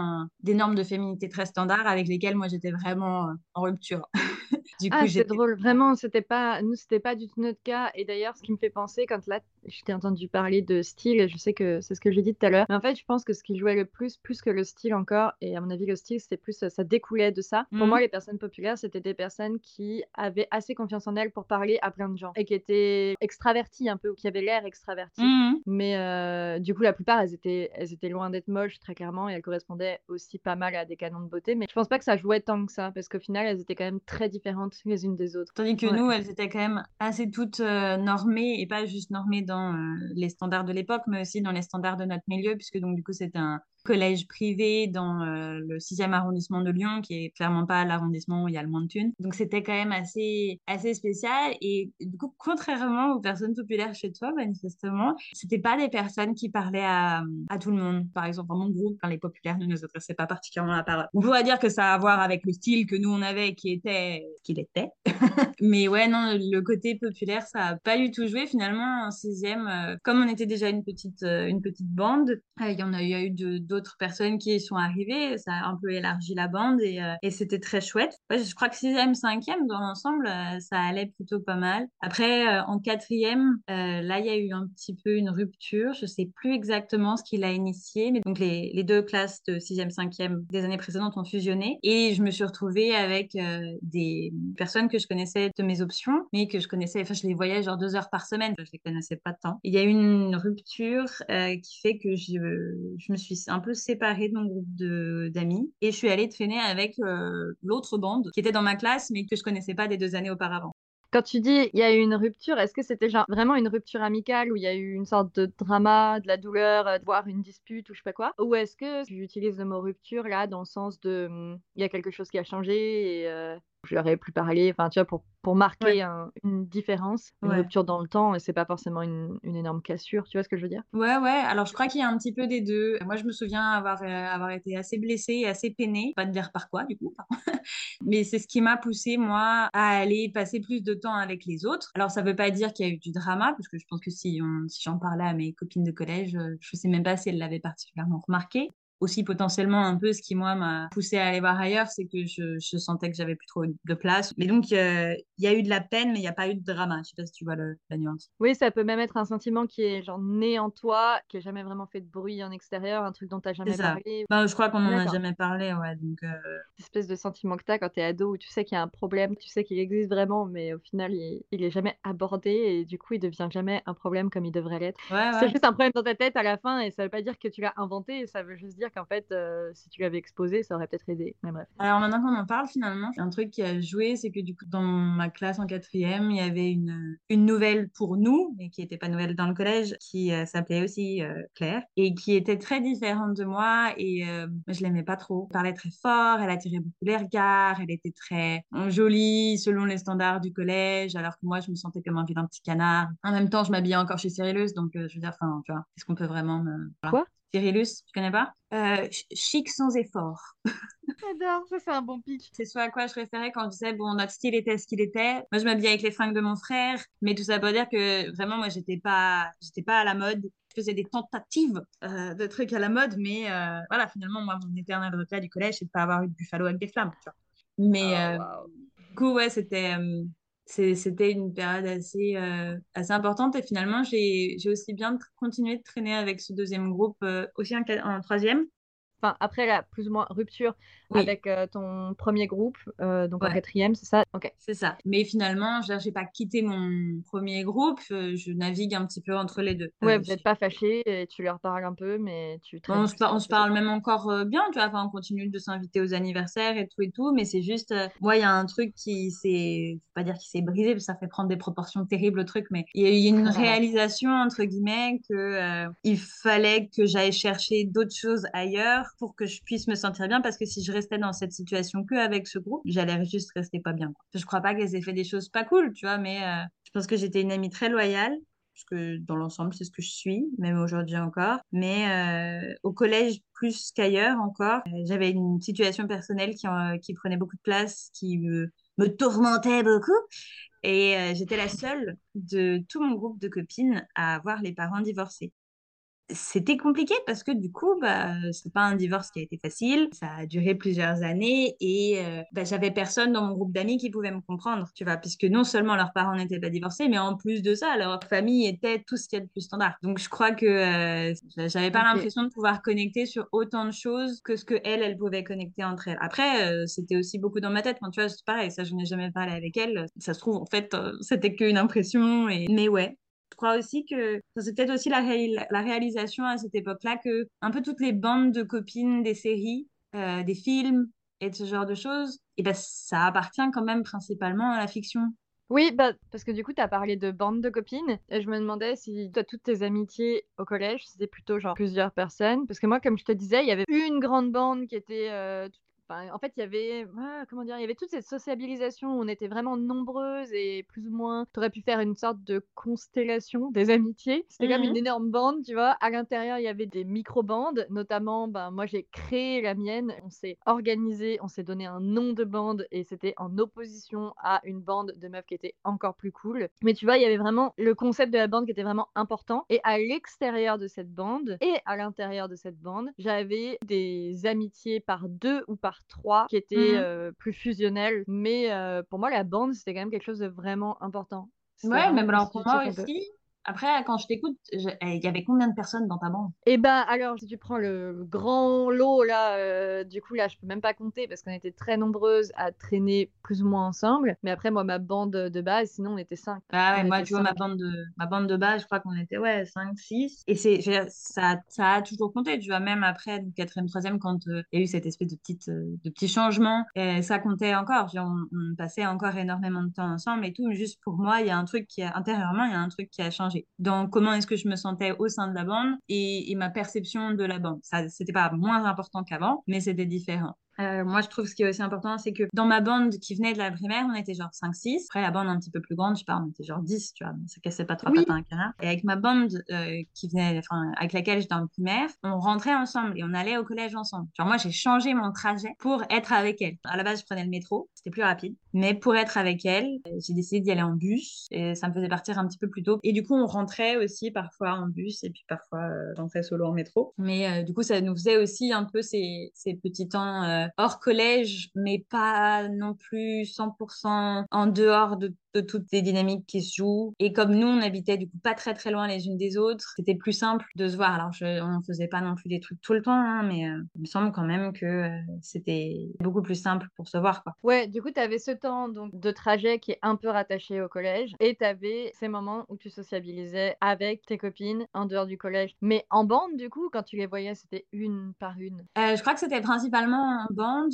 des normes de féminité très standards avec lesquelles moi j'étais vraiment euh, en rupture. [LAUGHS] du Ah, c'est drôle. Vraiment, c'était pas, nous, c'était pas du tout notre cas. Et d'ailleurs, ce qui me fait penser, quand là, je t'ai entendu parler de style, et je sais que c'est ce que j'ai dit tout à l'heure. Mais en fait, je pense que ce qui jouait le plus, plus que le style encore, et à mon avis, le style, c'était plus, ça découlait de ça. Pour Mhm. moi, les personnes populaires, c'était des personnes qui avaient assez confiance en elles pour parler à plein de gens et qui étaient extraverties un peu, ou qui avaient l'air extraverties. Mhm. Mais euh, du coup, la plupart, elles étaient, elles étaient loin d'être moches, très clairement, et elles correspondaient aussi pas mal à des canons de beauté. Mais je pense pas que ça jouait tant que ça, parce qu'au final, elles étaient quand même très différentes les unes des autres. Tandis que Ouais. nous, elles étaient quand même assez toutes euh, normées, et pas juste normées dans euh, les standards de l'époque, mais aussi dans les standards de notre milieu, puisque donc du coup c'était un collège privé dans euh, le 6e arrondissement de Lyon, qui est clairement pas l'arrondissement où il y a le moins de thunes. Donc c'était quand même assez, assez spécial, et du coup, contrairement aux personnes populaires chez toi, manifestement, c'était pas des personnes qui parlaient à, à tout le monde. Par exemple, dans mon groupe, quand les populaires ne nous adressaient pas particulièrement la parole. On pourrait dire que ça a à voir avec le style que nous on avait, qui était qu'il était. [LAUGHS] Mais ouais, non, le côté populaire, ça a pas du tout joué. Finalement, en sixième, euh, comme on était déjà une petite, euh, une petite bande, il y en a eu, eu de- d'autres personnes qui y sont arrivées. Ça a un peu élargi la bande et, euh, c'était très chouette. Je crois que sixième, cinquième, dans l'ensemble, euh, ça allait plutôt pas mal. Après, euh, en quatrième, là, il y a eu un petit peu une rupture. Je sais plus exactement ce qui l'a initié, mais donc les, deux classes de sixième, cinquième des années précédentes ont fusionné et je me suis retrouvée avec des personnes que je connaissais de mes options, mais que je connaissais, enfin, je les voyais genre deux heures par semaine, je les connaissais pas tant. Il y a eu une rupture qui fait que je, je me suis un peu séparée de mon groupe d'amis et je suis allée traîner avec euh, l'autre bande qui était dans ma classe, mais que je connaissais pas des deux années auparavant. Quand tu dis il y a eu une rupture, est-ce que c'était vraiment une rupture amicale où il y a eu une sorte de drama, de la douleur, euh, voire une dispute ou je sais pas quoi? Ou est-ce que tu utilises le mot rupture là dans le sens de hum, il y a quelque chose qui a changé et euh, je leur ai plus parlé, enfin tu vois, pour, pour marquer Ouais. un- une différence, une Ouais. rupture dans le temps et c'est pas forcément une, une énorme cassure, tu vois ce que je veux dire? Ouais, ouais. Alors, je crois qu'il y a un petit peu des deux. Moi, je me souviens avoir, euh, avoir été assez blessée et assez peinée. Pas de dire par quoi, du coup. [LAUGHS] Mais c'est ce qui m'a poussée, moi, à aller passer plus de temps avec les autres. Alors, ça veut pas dire qu'il y a eu du drama, parce que je pense que si, on, si j'en parlais à mes copines de collège, euh, je sais même pas si elles l'avaient particulièrement remarqué. Aussi, potentiellement, un peu ce qui, moi, m'a poussée à aller voir ailleurs, c'est que je, je sentais que j'avais plus trop de place. Mais donc, euh, il y a eu de la peine, mais il n'y a pas eu de drama. Je sais pas si tu vois le- la nuance. Oui, ça peut même être un sentiment qui est genre né en toi, qui a jamais vraiment fait de bruit en extérieur, un truc dont t'as jamais ça. parlé. Ben, je crois qu'on en a jamais parlé, ouais. Donc, euh, Cette espèce de sentiment que t'as quand t'es ado où tu sais qu'il y a un problème, tu sais qu'il existe vraiment, mais au final il, il est jamais abordé et du coup il devient jamais un problème comme il devrait l'être. ouais, C'est juste un problème dans ta tête à la fin et ça veut pas dire que tu l'as inventé, ça veut juste dire dire qu'en fait, euh, si tu l'avais exposé, ça aurait peut-être aidé. Mais bref. Alors maintenant qu'on en parle, finalement, un truc qui a joué, c'est que du coup, dans ma classe en quatrième, il y avait une, une nouvelle pour nous, mais qui n'était pas nouvelle dans le collège, qui euh, s'appelait aussi euh, Claire, et qui était très différente de moi, et je l'aimais pas trop. Elle parlait très fort, elle attirait beaucoup les regards, elle était très jolie selon les standards du collège, alors que moi, je me sentais comme un vilain petit canard. En même temps, je m'habillais encore chez Cyrillus, donc je veux dire, enfin, tu vois, est-ce qu'on peut vraiment me... Quoi? Cyrillus, tu connais pas? Euh, Chic sans effort. [LAUGHS] J'adore, ça c'est un bon pic. C'est ce à quoi je référais quand je disais, bon, notre style était ce qu'il était. Moi, je m'habillais avec les fringues de mon frère, mais tout ça pour dire que vraiment, moi, j'étais pas, j'étais pas à la mode. Je faisais des tentatives euh, de trucs à la mode, mais euh, voilà, finalement, moi, mon éternel regret du collège, c'est de pas avoir eu de buffalo avec des flammes. Tu vois. Mais Oh, euh, du coup, ouais, c'était euh, c'était une période assez, euh, assez importante. Et finalement, j'ai aussi bien continué de traîner avec ce deuxième groupe, euh, aussi en troisième. Enfin, après la plus ou moins rupture Oui. avec euh, ton premier groupe, euh, donc en Ouais. quatrième, c'est ça? Ok. C'est ça. Mais finalement, je n'ai pas quitté mon premier groupe. euh, Je navigue un petit peu entre les deux. Ouais, vous n'êtes pas fâchés et tu leur parles un peu, mais tu On se, par- on se parle même encore bien, tu vois. Enfin, on continue de s'inviter aux anniversaires et tout et tout. Mais c'est juste, moi, il y a un truc qui s'est, pas dire qui s'est brisé, parce que ça fait prendre des proportions terribles le truc, mais il y a eu une réalisation, entre guillemets, que il fallait que j'aille chercher d'autres choses ailleurs pour que je puisse me sentir bien. Parce que si je restais dans cette situation que avec ce groupe, j'allais juste rester pas bien. quoi. Je crois pas qu'elles aient fait des choses pas cool, tu vois, mais euh, je pense que j'étais une amie très loyale parce que dans l'ensemble, c'est ce que je suis, même aujourd'hui encore. Mais euh, au collège, plus qu'ailleurs encore, euh, j'avais une situation personnelle qui, en- qui prenait beaucoup de place, qui me, me tourmentait beaucoup. Et j'étais la seule de tout mon groupe de copines à avoir les parents divorcés. C'était compliqué parce que du coup, bah, c'est pas un divorce qui a été facile. Ça a duré plusieurs années et euh, bah, j'avais personne dans mon groupe d'amis qui pouvait me comprendre, tu vois, puisque non seulement leurs parents n'étaient pas divorcés, mais en plus de ça, leur famille était tout ce qu'il y a de plus standard. Donc je crois que euh, j'avais pas l'impression de pouvoir connecter sur autant de choses que ce que elles, elles pouvaient connecter entre elles. Après, euh, c'était aussi beaucoup dans ma tête. Enfin, tu vois, c'est pareil, ça, je n'ai jamais parlé avec elles. Ça se trouve, en fait, euh, c'était qu'une impression. Et... Mais ouais, je crois aussi que c'est peut-être aussi la, ré- la réalisation à cette époque-là que un peu toutes les bandes de copines des séries, euh, des films et de ce genre de choses, et ben, ça appartient quand même principalement à la fiction. Oui, bah, parce que du coup, tu as parlé de bande de copines, et je me demandais si toi, toutes tes amitiés au collège, c'était plutôt genre plusieurs personnes. Parce que moi, comme je te disais, il y avait une grande bande qui était. euh, enfin, en fait, il y avait. ah, comment dire Il y avait toute cette sociabilisation où on était vraiment nombreuses et plus ou moins. Tu aurais pu faire une sorte de constellation des amitiés. C'était comme Mhm. une énorme bande, tu vois. À l'intérieur, il y avait des micro-bandes, notamment, ben, moi, j'ai créé la mienne. On s'est organisé, on s'est donné un nom de bande et c'était en opposition à une bande de meufs qui était encore plus cool. Mais tu vois, il y avait vraiment le concept de la bande qui était vraiment important. Et à l'extérieur de cette bande et à l'intérieur de cette bande, j'avais des amitiés par deux ou par trois qui étaient Mhm. euh, plus fusionnelles. Mais euh, pour moi, la bande, c'était quand même quelque chose de vraiment important. Ouais, mais alors pour moi aussi. Après, quand je t'écoute, je- eh, il y avait combien de personnes dans ta bande? Et ben alors, si tu prends le grand lot là, euh, du coup là, je peux même pas compter parce qu'on était très nombreuses à traîner plus ou moins ensemble. Mais après, moi, ma bande de base, sinon on était cinq. Ah ouais, On moi, tu vois, ma bande de, ma bande de base, je crois qu'on était, ouais, 5, 6. Et c'est, ça, ça a toujours compté, tu vois, même après, donc, quatrième, troisième, quand euh, il y a eu cette espèce de petite, euh, de petit changement, ça comptait encore. On, on passait encore énormément de temps ensemble et tout. Juste pour moi, il y a un truc qui a, intérieurement, il y a un truc qui a changé. Dans comment est-ce que je me sentais au sein de la bande et, et ma perception de la bande. Ça, c'était pas moins important qu'avant, mais c'était différent. Euh, moi, je trouve ce qui est aussi important, c'est que dans ma bande qui venait de la primaire, on était genre 5-6. Après, la bande un petit peu plus grande, je sais pas, on était genre 10, tu vois, ça cassait pas trois Oui. pattes à un canard. Et avec ma bande euh, qui venait, enfin, avec laquelle j'étais en primaire, on rentrait ensemble et on allait au collège ensemble. Genre, moi, j'ai changé mon trajet pour être avec elle. À la base, je prenais le métro, c'était plus rapide. Mais pour être avec elle, euh, j'ai décidé d'y aller en bus et ça me faisait partir un petit peu plus tôt. Et du coup, on rentrait aussi parfois en bus et puis parfois euh, j'entrais solo en métro. Mais euh, du coup, ça nous faisait aussi un peu ces, ces petits temps euh, hors collège, mais pas non plus 100% en dehors de de toutes les dynamiques qui se jouent. Et comme nous, on habitait du coup pas très très loin les unes des autres, c'était plus simple de se voir. Alors, je, on faisait pas non plus des trucs tout le temps, hein, mais euh, il me semble quand même que euh, c'était beaucoup plus simple pour se voir. Quoi. Ouais, du coup, tu avais ce temps donc, de trajet qui est un peu rattaché au collège et tu avais ces moments où tu sociabilisais avec tes copines en dehors du collège. Mais en bande, du coup, quand tu les voyais, c'était une par une euh, Je crois que c'était principalement en bande.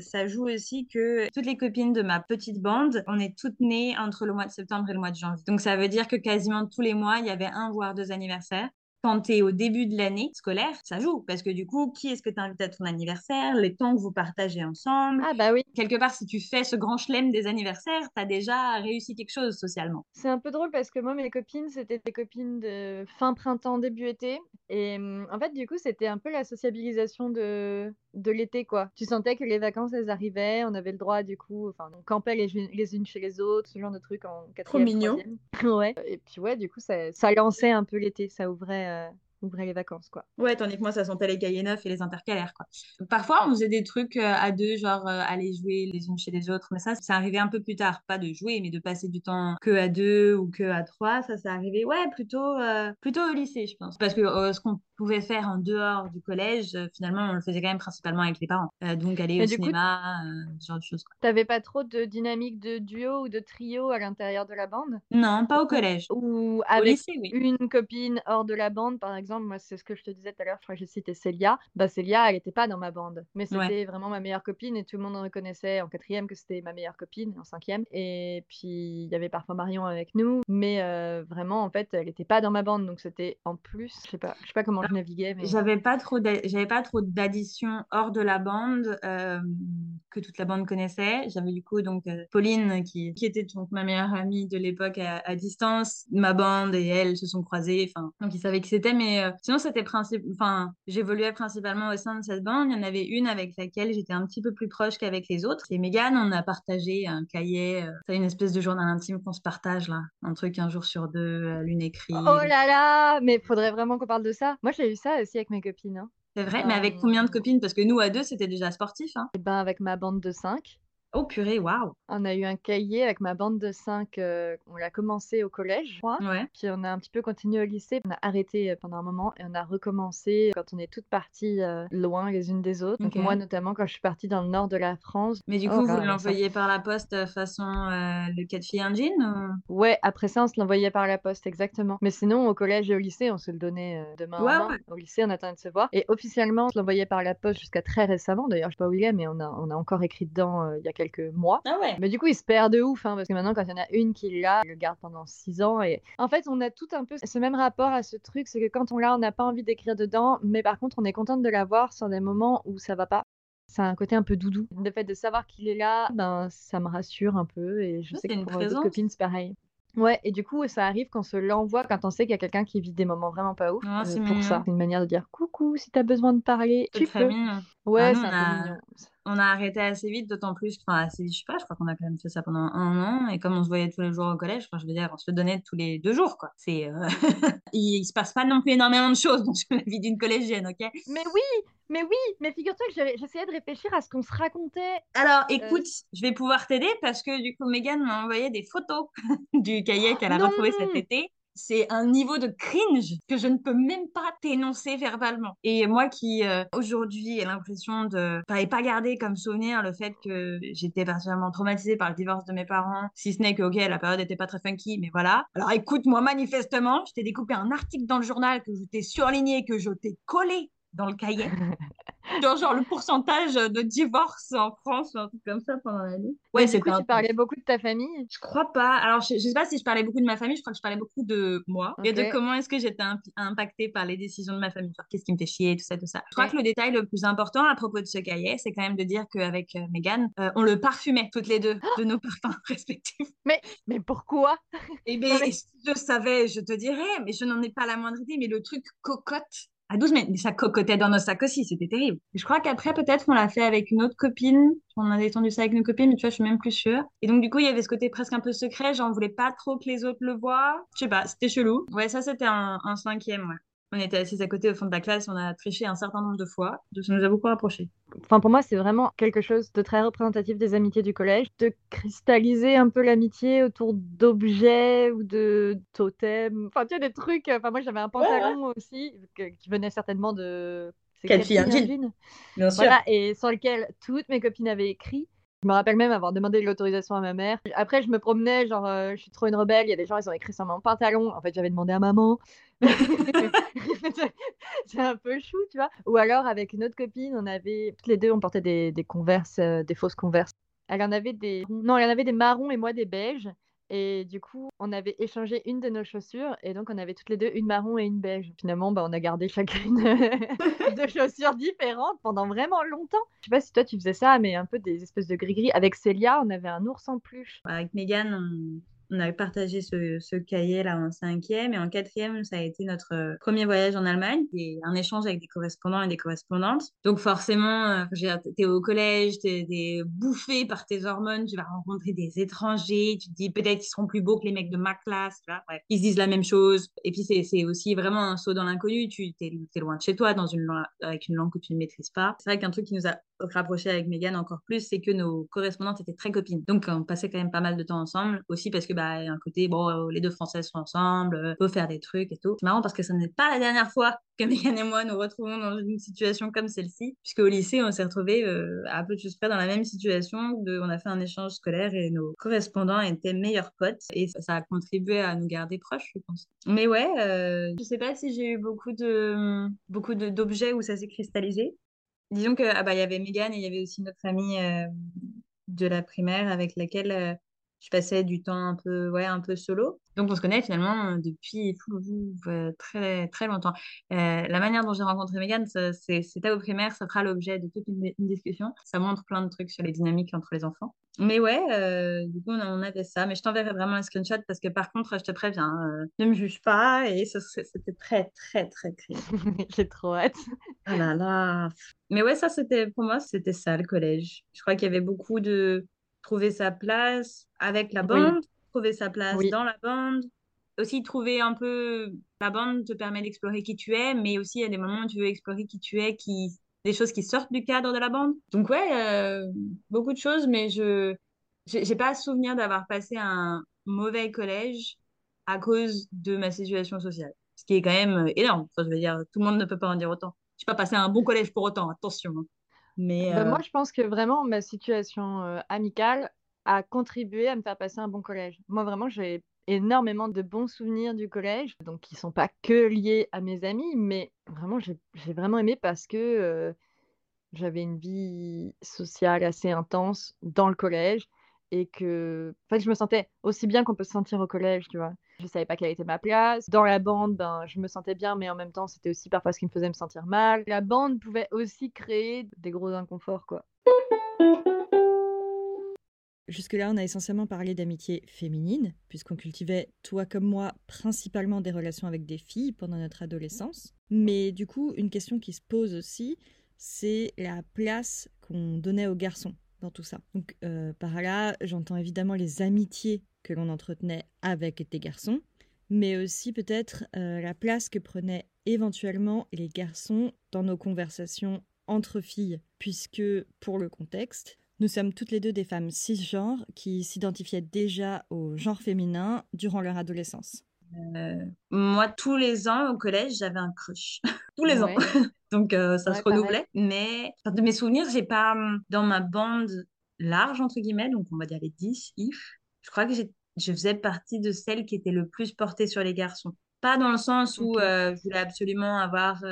ça joue aussi que toutes les copines de ma petite bande, on est toutes nées entre le mois de septembre et le mois de janvier. Donc ça veut dire que quasiment tous les mois, il y avait un voire deux anniversaires quand tu es au début de l'année scolaire, ça joue. Parce que du coup, qui est-ce que tu invites à ton anniversaire? Les temps que vous partagez ensemble? Ah bah oui. Quelque part, si tu fais ce grand chelem des anniversaires, tu as déjà réussi quelque chose socialement. C'est un peu drôle parce que moi, mes copines, c'était des copines de fin printemps, début été. Et hum, en fait, du coup, c'était un peu la sociabilisation de, de l'été, quoi. Tu sentais que les vacances, elles arrivaient. On avait le droit, du coup, enfin, on campait les, les unes chez les autres, ce genre de trucs en quatrième, Trop mignon. [LAUGHS] ouais. Et puis, ouais, du coup, ça, ça lançait un peu l'été. Ça ouvrait euh, ouvrait les vacances, quoi. Ouais, tandis que moi, ça sentait les cahiers neufs et les intercalaires, quoi. Parfois, on faisait des trucs euh, à deux, genre euh, aller jouer les unes chez les autres, mais ça, c'est arrivé un peu plus tard. Pas de jouer, mais de passer du temps que à deux ou que à trois. Ça, c'est arrivé, ouais, plutôt, euh, plutôt au lycée, je pense. Parce que ce qu'on pouvait faire en dehors du collège, finalement, on le faisait quand même principalement avec les parents. donc, aller au cinéma, ce genre de choses. T'avais pas trop de dynamique de duo ou de trio à l'intérieur de la bande? Non, pas au collège. Ou avec une copine hors de la bande, par exemple moi, c'est ce que je te disais tout à l'heure, je crois que j'ai cité Célia. Bah, Célia, elle n'était pas dans ma bande, mais c'était vraiment ma meilleure copine et tout le monde en reconnaissait en quatrième que c'était ma meilleure copine, en cinquième. Et puis, il y avait parfois Marion avec nous, mais euh, vraiment, en fait, elle n'était pas dans ma bande, donc c'était en plus, je sais pas, je sais pas comment je naviguais. Mais... J'avais pas trop, j'avais pas trop d'additions hors de la bande euh, que toute la bande connaissait. J'avais du coup donc euh, Pauline qui, qui, était donc ma meilleure amie de l'époque à, à, distance. Ma bande et elle se sont croisées, enfin, donc ils savaient qui c'était, mais euh, sinon, c'était principe... enfin, j'évoluais principalement au sein de cette bande. Il y en avait une avec laquelle j'étais un petit peu plus proche qu'avec les autres. C'est Megan. On a partagé un cahier. Euh, c'est une espèce de journal intime qu'on se partage là. Un truc un jour sur deux, euh, l'une écrit. Oh là là Mais faudrait vraiment qu'on parle de ça. Moi, j'ai eu ça aussi avec mes copines. Hein. C'est vrai, mais avec combien de copines? Parce que nous, à deux, c'était déjà sportif. Hein. Et eh ben, avec ma bande de cinq. Oh purée, waouh! On a eu un cahier avec ma bande de 5, euh, on l'a commencé au collège, je crois. Ouais. Puis on a un petit peu continué au lycée. On a arrêté euh, pendant un moment et on a recommencé quand on est toutes parties euh, loin les unes des autres. Donc moi notamment quand je suis partie dans le nord de la France. Mais du oh coup, vous l'envoyez par la poste façon le cas de fille jean Ouais, après ça on se l'envoyait par la poste, exactement. Mais sinon au collège et au lycée on se le donnait. Ouais, ouais. Au lycée on attendait de se voir. Et officiellement on se l'envoyait par la poste jusqu'à très récemment. D'ailleurs je sais pas où il est mais on a, on a encore écrit dedans il y a quelques mois. Ah ouais. Mais du coup, il se perd de ouf, hein, parce que maintenant, quand il y en a une qui l'a, il le garde pendant six ans. Et en fait, on a tout un peu ce même rapport à ce truc, c'est que quand on l'a, on n'a pas envie d'écrire dedans, mais par contre, on est contente de l'avoir sur des moments où ça va pas. C'est un côté un peu doudou. Le fait de savoir qu'il est là, ben, ça me rassure un peu. Et je sais que pour d'autres copines, c'est pareil. Ouais, et du coup, ça arrive qu'on se l'envoie quand on sait qu'il y a quelqu'un qui vit des moments vraiment pas ouf. Ah, c'est pour ça. C'est une manière de dire coucou, si t'as besoin de parler, tu peux. Ouais, ah, c'est un peu mignon on a arrêté assez vite, d'autant plus, enfin assez vite, je sais pas, je crois qu'on a quand même fait ça pendant un an, et comme on se voyait tous les jours au collège, enfin, je veux dire, on se le donnait tous les deux jours, quoi. C'est, euh, [LAUGHS] il, se passe pas non plus énormément de choses dans la vie d'une collégienne, ok? Mais oui, mais oui, mais figure-toi que j'essayais de réfléchir à ce qu'on se racontait. Alors, euh, écoute, je vais pouvoir t'aider parce que du coup, Megan m'a envoyé des photos [LAUGHS] du cahier qu'elle a retrouvé cet été c'est un niveau de cringe que je ne peux même pas t'énoncer verbalement. Et moi qui euh, aujourd'hui ai l'impression de n'avais pas gardé comme souvenir le fait que j'étais particulièrement traumatisée par le divorce de mes parents, si ce n'est que ok la période n'était pas très funky, mais voilà. Alors écoute moi manifestement, je t'ai découpé un article dans le journal que je t'ai surligné, que je t'ai collé dans le cahier. [LAUGHS] genre, genre, le pourcentage de divorce en France, un truc comme ça pendant l'année. Ouais, c'est coup, tu parlais beaucoup de ta famille Je crois pas. Alors, je, sais pas si je parlais beaucoup de ma famille, je crois que je parlais beaucoup de moi et de comment est-ce que j'étais impactée par les décisions de ma famille. Genre, qu'est-ce qui me fait chier, tout ça, tout ça. Je crois que le détail le plus important à propos de ce cahier, c'est quand même de dire qu'avec euh, Megan, euh, on le parfumait toutes les deux de nos [GASPS] parfums [LAUGHS] respectifs. Mais, mais pourquoi? Eh bien, je savais, je te dirais, mais je n'en ai pas la moindre idée, mais le truc cocotte à 12, mais ça cocotait dans nos sacs aussi, c'était terrible. je crois qu'après, peut-être, on l'a fait avec une autre copine. On a détendu ça avec une copine, mais tu vois, je suis même plus sûre. Et donc, du coup, il y avait ce côté presque un peu secret. J'en voulais pas trop que les autres le voient. Je sais pas, c'était chelou. Ouais, ça, c'était un, cinquième, ouais. On était assis à côté au fond de la classe, on a triché un certain nombre de fois, donc ça nous a beaucoup rapprochés. Enfin, pour moi, c'est vraiment quelque chose de très représentatif des amitiés du collège, de cristalliser un peu l'amitié autour d'objets ou de totems. Enfin, tu vois, des trucs. Enfin, moi, j'avais un pantalon aussi, qui venait certainement de. Quelle fille, Bien sûr. Voilà, et sur lequel toutes mes copines avaient écrit. Je me rappelle même avoir demandé l'autorisation à ma mère. Après, je me promenais, genre, euh, je suis trop une rebelle. Il y a des gens, ils ont écrit sur mon pantalon. En fait, j'avais demandé à maman. [LAUGHS] c'est un peu chou, tu vois. Ou alors, avec une autre copine, on avait, toutes les deux, on portait des, converses, euh, des fausses converses. Elle en avait des, non, elle en avait des marrons et moi des beiges. Et du coup, on avait échangé une de nos chaussures et donc on avait toutes les deux une marron et une beige. Finalement, bah, on a gardé chacune [LAUGHS] deux chaussures différentes pendant vraiment longtemps. Je sais pas si toi tu faisais ça, mais un peu des espèces de gris-gris. Avec Célia, on avait un ours en peluche. Avec Megan, on avait partagé ce, cahier-là en cinquième. Et en quatrième, ça a été notre euh, premier voyage en Allemagne et un échange avec des correspondants et des correspondantes. Donc forcément, euh, tu es au collège, tu es, bouffé par tes hormones, tu vas rencontrer des étrangers, tu te dis peut-être qu'ils seront plus beaux que les mecs de ma classe. Ils se disent la même chose. Et puis c'est aussi vraiment un saut dans l'inconnu. Tu es, es, loin de chez toi dans une, avec une langue que tu ne maîtrises pas. C'est vrai qu'un truc qui nous a rapproché avec Megan encore plus, c'est que nos correspondantes étaient très copines. Donc on passait quand même pas mal de temps ensemble, aussi parce que bah un côté bon euh, les deux françaises sont ensemble, euh, faut faire des trucs et tout. C'est marrant parce que ce n'est pas la dernière fois que [LAUGHS] Megan et moi nous retrouvons dans une situation comme celle-ci, puisque au lycée on s'est retrouvés euh, à peu de choses près dans la même situation, on a fait un échange scolaire et nos correspondants étaient meilleurs potes et ça, a contribué à nous garder proches, je pense. Mais ouais, je sais pas si j'ai eu beaucoup de beaucoup d'objets où ça s'est cristallisé disons que ah bah, il y avait Megan et il y avait aussi notre amie euh, de la primaire avec laquelle euh, je passais du temps un peu, ouais, un peu solo. Donc on se connaît finalement depuis très, très longtemps. Euh, la manière dont j'ai rencontré Megan, c'était au primaire, ça fera l'objet de toute une, discussion. Ça montre plein de trucs sur les dynamiques entre les enfants. Mais ouais, euh, du coup, on, avait ça. Mais je t'enverrai vraiment un screenshot parce que par contre, je te préviens, euh, ne me juge pas. Et c'était très, très, très triste. [LAUGHS] j'ai trop hâte. Oh là là. Mais ouais, ça, c'était pour moi, c'était ça le collège. Je crois qu'il y avait beaucoup de trouver sa place avec la bande, trouver sa place dans la bande. Aussi, trouver un peu. La bande te permet d'explorer qui tu es, mais aussi il y a des moments où tu veux explorer qui tu es, qui des choses qui sortent du cadre de la bande. Donc, ouais, euh, beaucoup de choses, mais je j'ai pas souvenir d'avoir passé un mauvais collège à cause de ma situation sociale. Ce qui est quand même énorme. Enfin, je veux dire, tout le monde ne peut pas en dire autant. Je n'ai pas passé un bon collège pour autant, attention. Hein. Mais, bah, Moi, je pense que vraiment, ma situation euh, amicale a contribué à me faire passer un bon collège. Moi, vraiment, j'ai énormément de bons souvenirs du collège, donc qui sont pas que liés à mes amis, mais vraiment, j'ai vraiment aimé parce que euh, j'avais une vie sociale assez intense dans le collège et que en fait, je me sentais aussi bien qu'on peut se sentir au collège, tu vois. Je savais pas quelle était ma place. Dans la bande, ben, je me sentais bien, mais en même temps, c'était aussi parfois ce qui me faisait me sentir mal. La bande pouvait aussi créer des gros inconforts, quoi. Jusque-là, on a essentiellement parlé d'amitié féminine, puisqu'on cultivait, toi comme moi, principalement des relations avec des filles pendant notre adolescence. Mais du coup, une question qui se pose aussi, c'est la place qu'on donnait aux garçons dans tout ça. Donc euh, par là, j'entends évidemment les amitiés que l'on entretenait avec des garçons, mais aussi peut-être euh, la place que prenaient éventuellement les garçons dans nos conversations entre filles, puisque pour le contexte, nous sommes toutes les deux des femmes cisgenres qui s'identifiaient déjà au genre féminin durant leur adolescence. Euh, moi, tous les ans au collège, j'avais un crush. [LAUGHS] tous les ans. [LAUGHS] Donc, euh, ça se renouvelait. Mais de mes souvenirs, j'ai pas, hum, dans ma bande large, entre guillemets, donc on va dire les 10, if, je crois que je faisais partie de celles qui étaient le plus portées sur les garçons. Pas dans le sens où euh, je voulais absolument avoir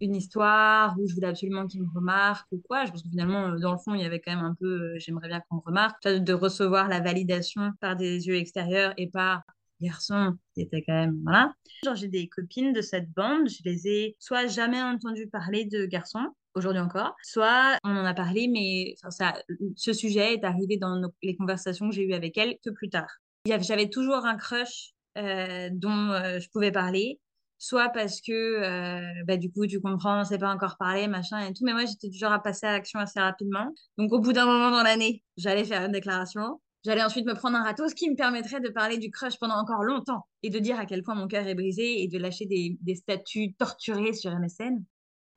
une histoire où je voulais absolument qu'ils me remarquent ou quoi. Je pense que finalement, euh, dans le fond, il y avait quand même un peu, euh, j'aimerais bien qu'on me remarque, de recevoir la validation par des yeux extérieurs et par garçons qui étaient quand même, voilà. Genre, j'ai des copines de cette bande, je les ai soit jamais entendu parler de garçons, aujourd'hui encore, soit on en a parlé, mais ça, ce sujet est arrivé dans les conversations que j'ai eues avec elles que plus tard. J'avais toujours un crush euh, dont je pouvais parler, soit parce que euh, bah, du coup tu comprends, on sait pas encore parler, machin et tout, mais moi j'étais toujours à passer à l'action assez rapidement. Donc au bout d'un moment dans l'année, j'allais faire une déclaration, j'allais ensuite me prendre un râteau, ce qui me permettrait de parler du crush pendant encore longtemps et de dire à quel point mon cœur est brisé et de lâcher des, des statuts torturés sur MSN.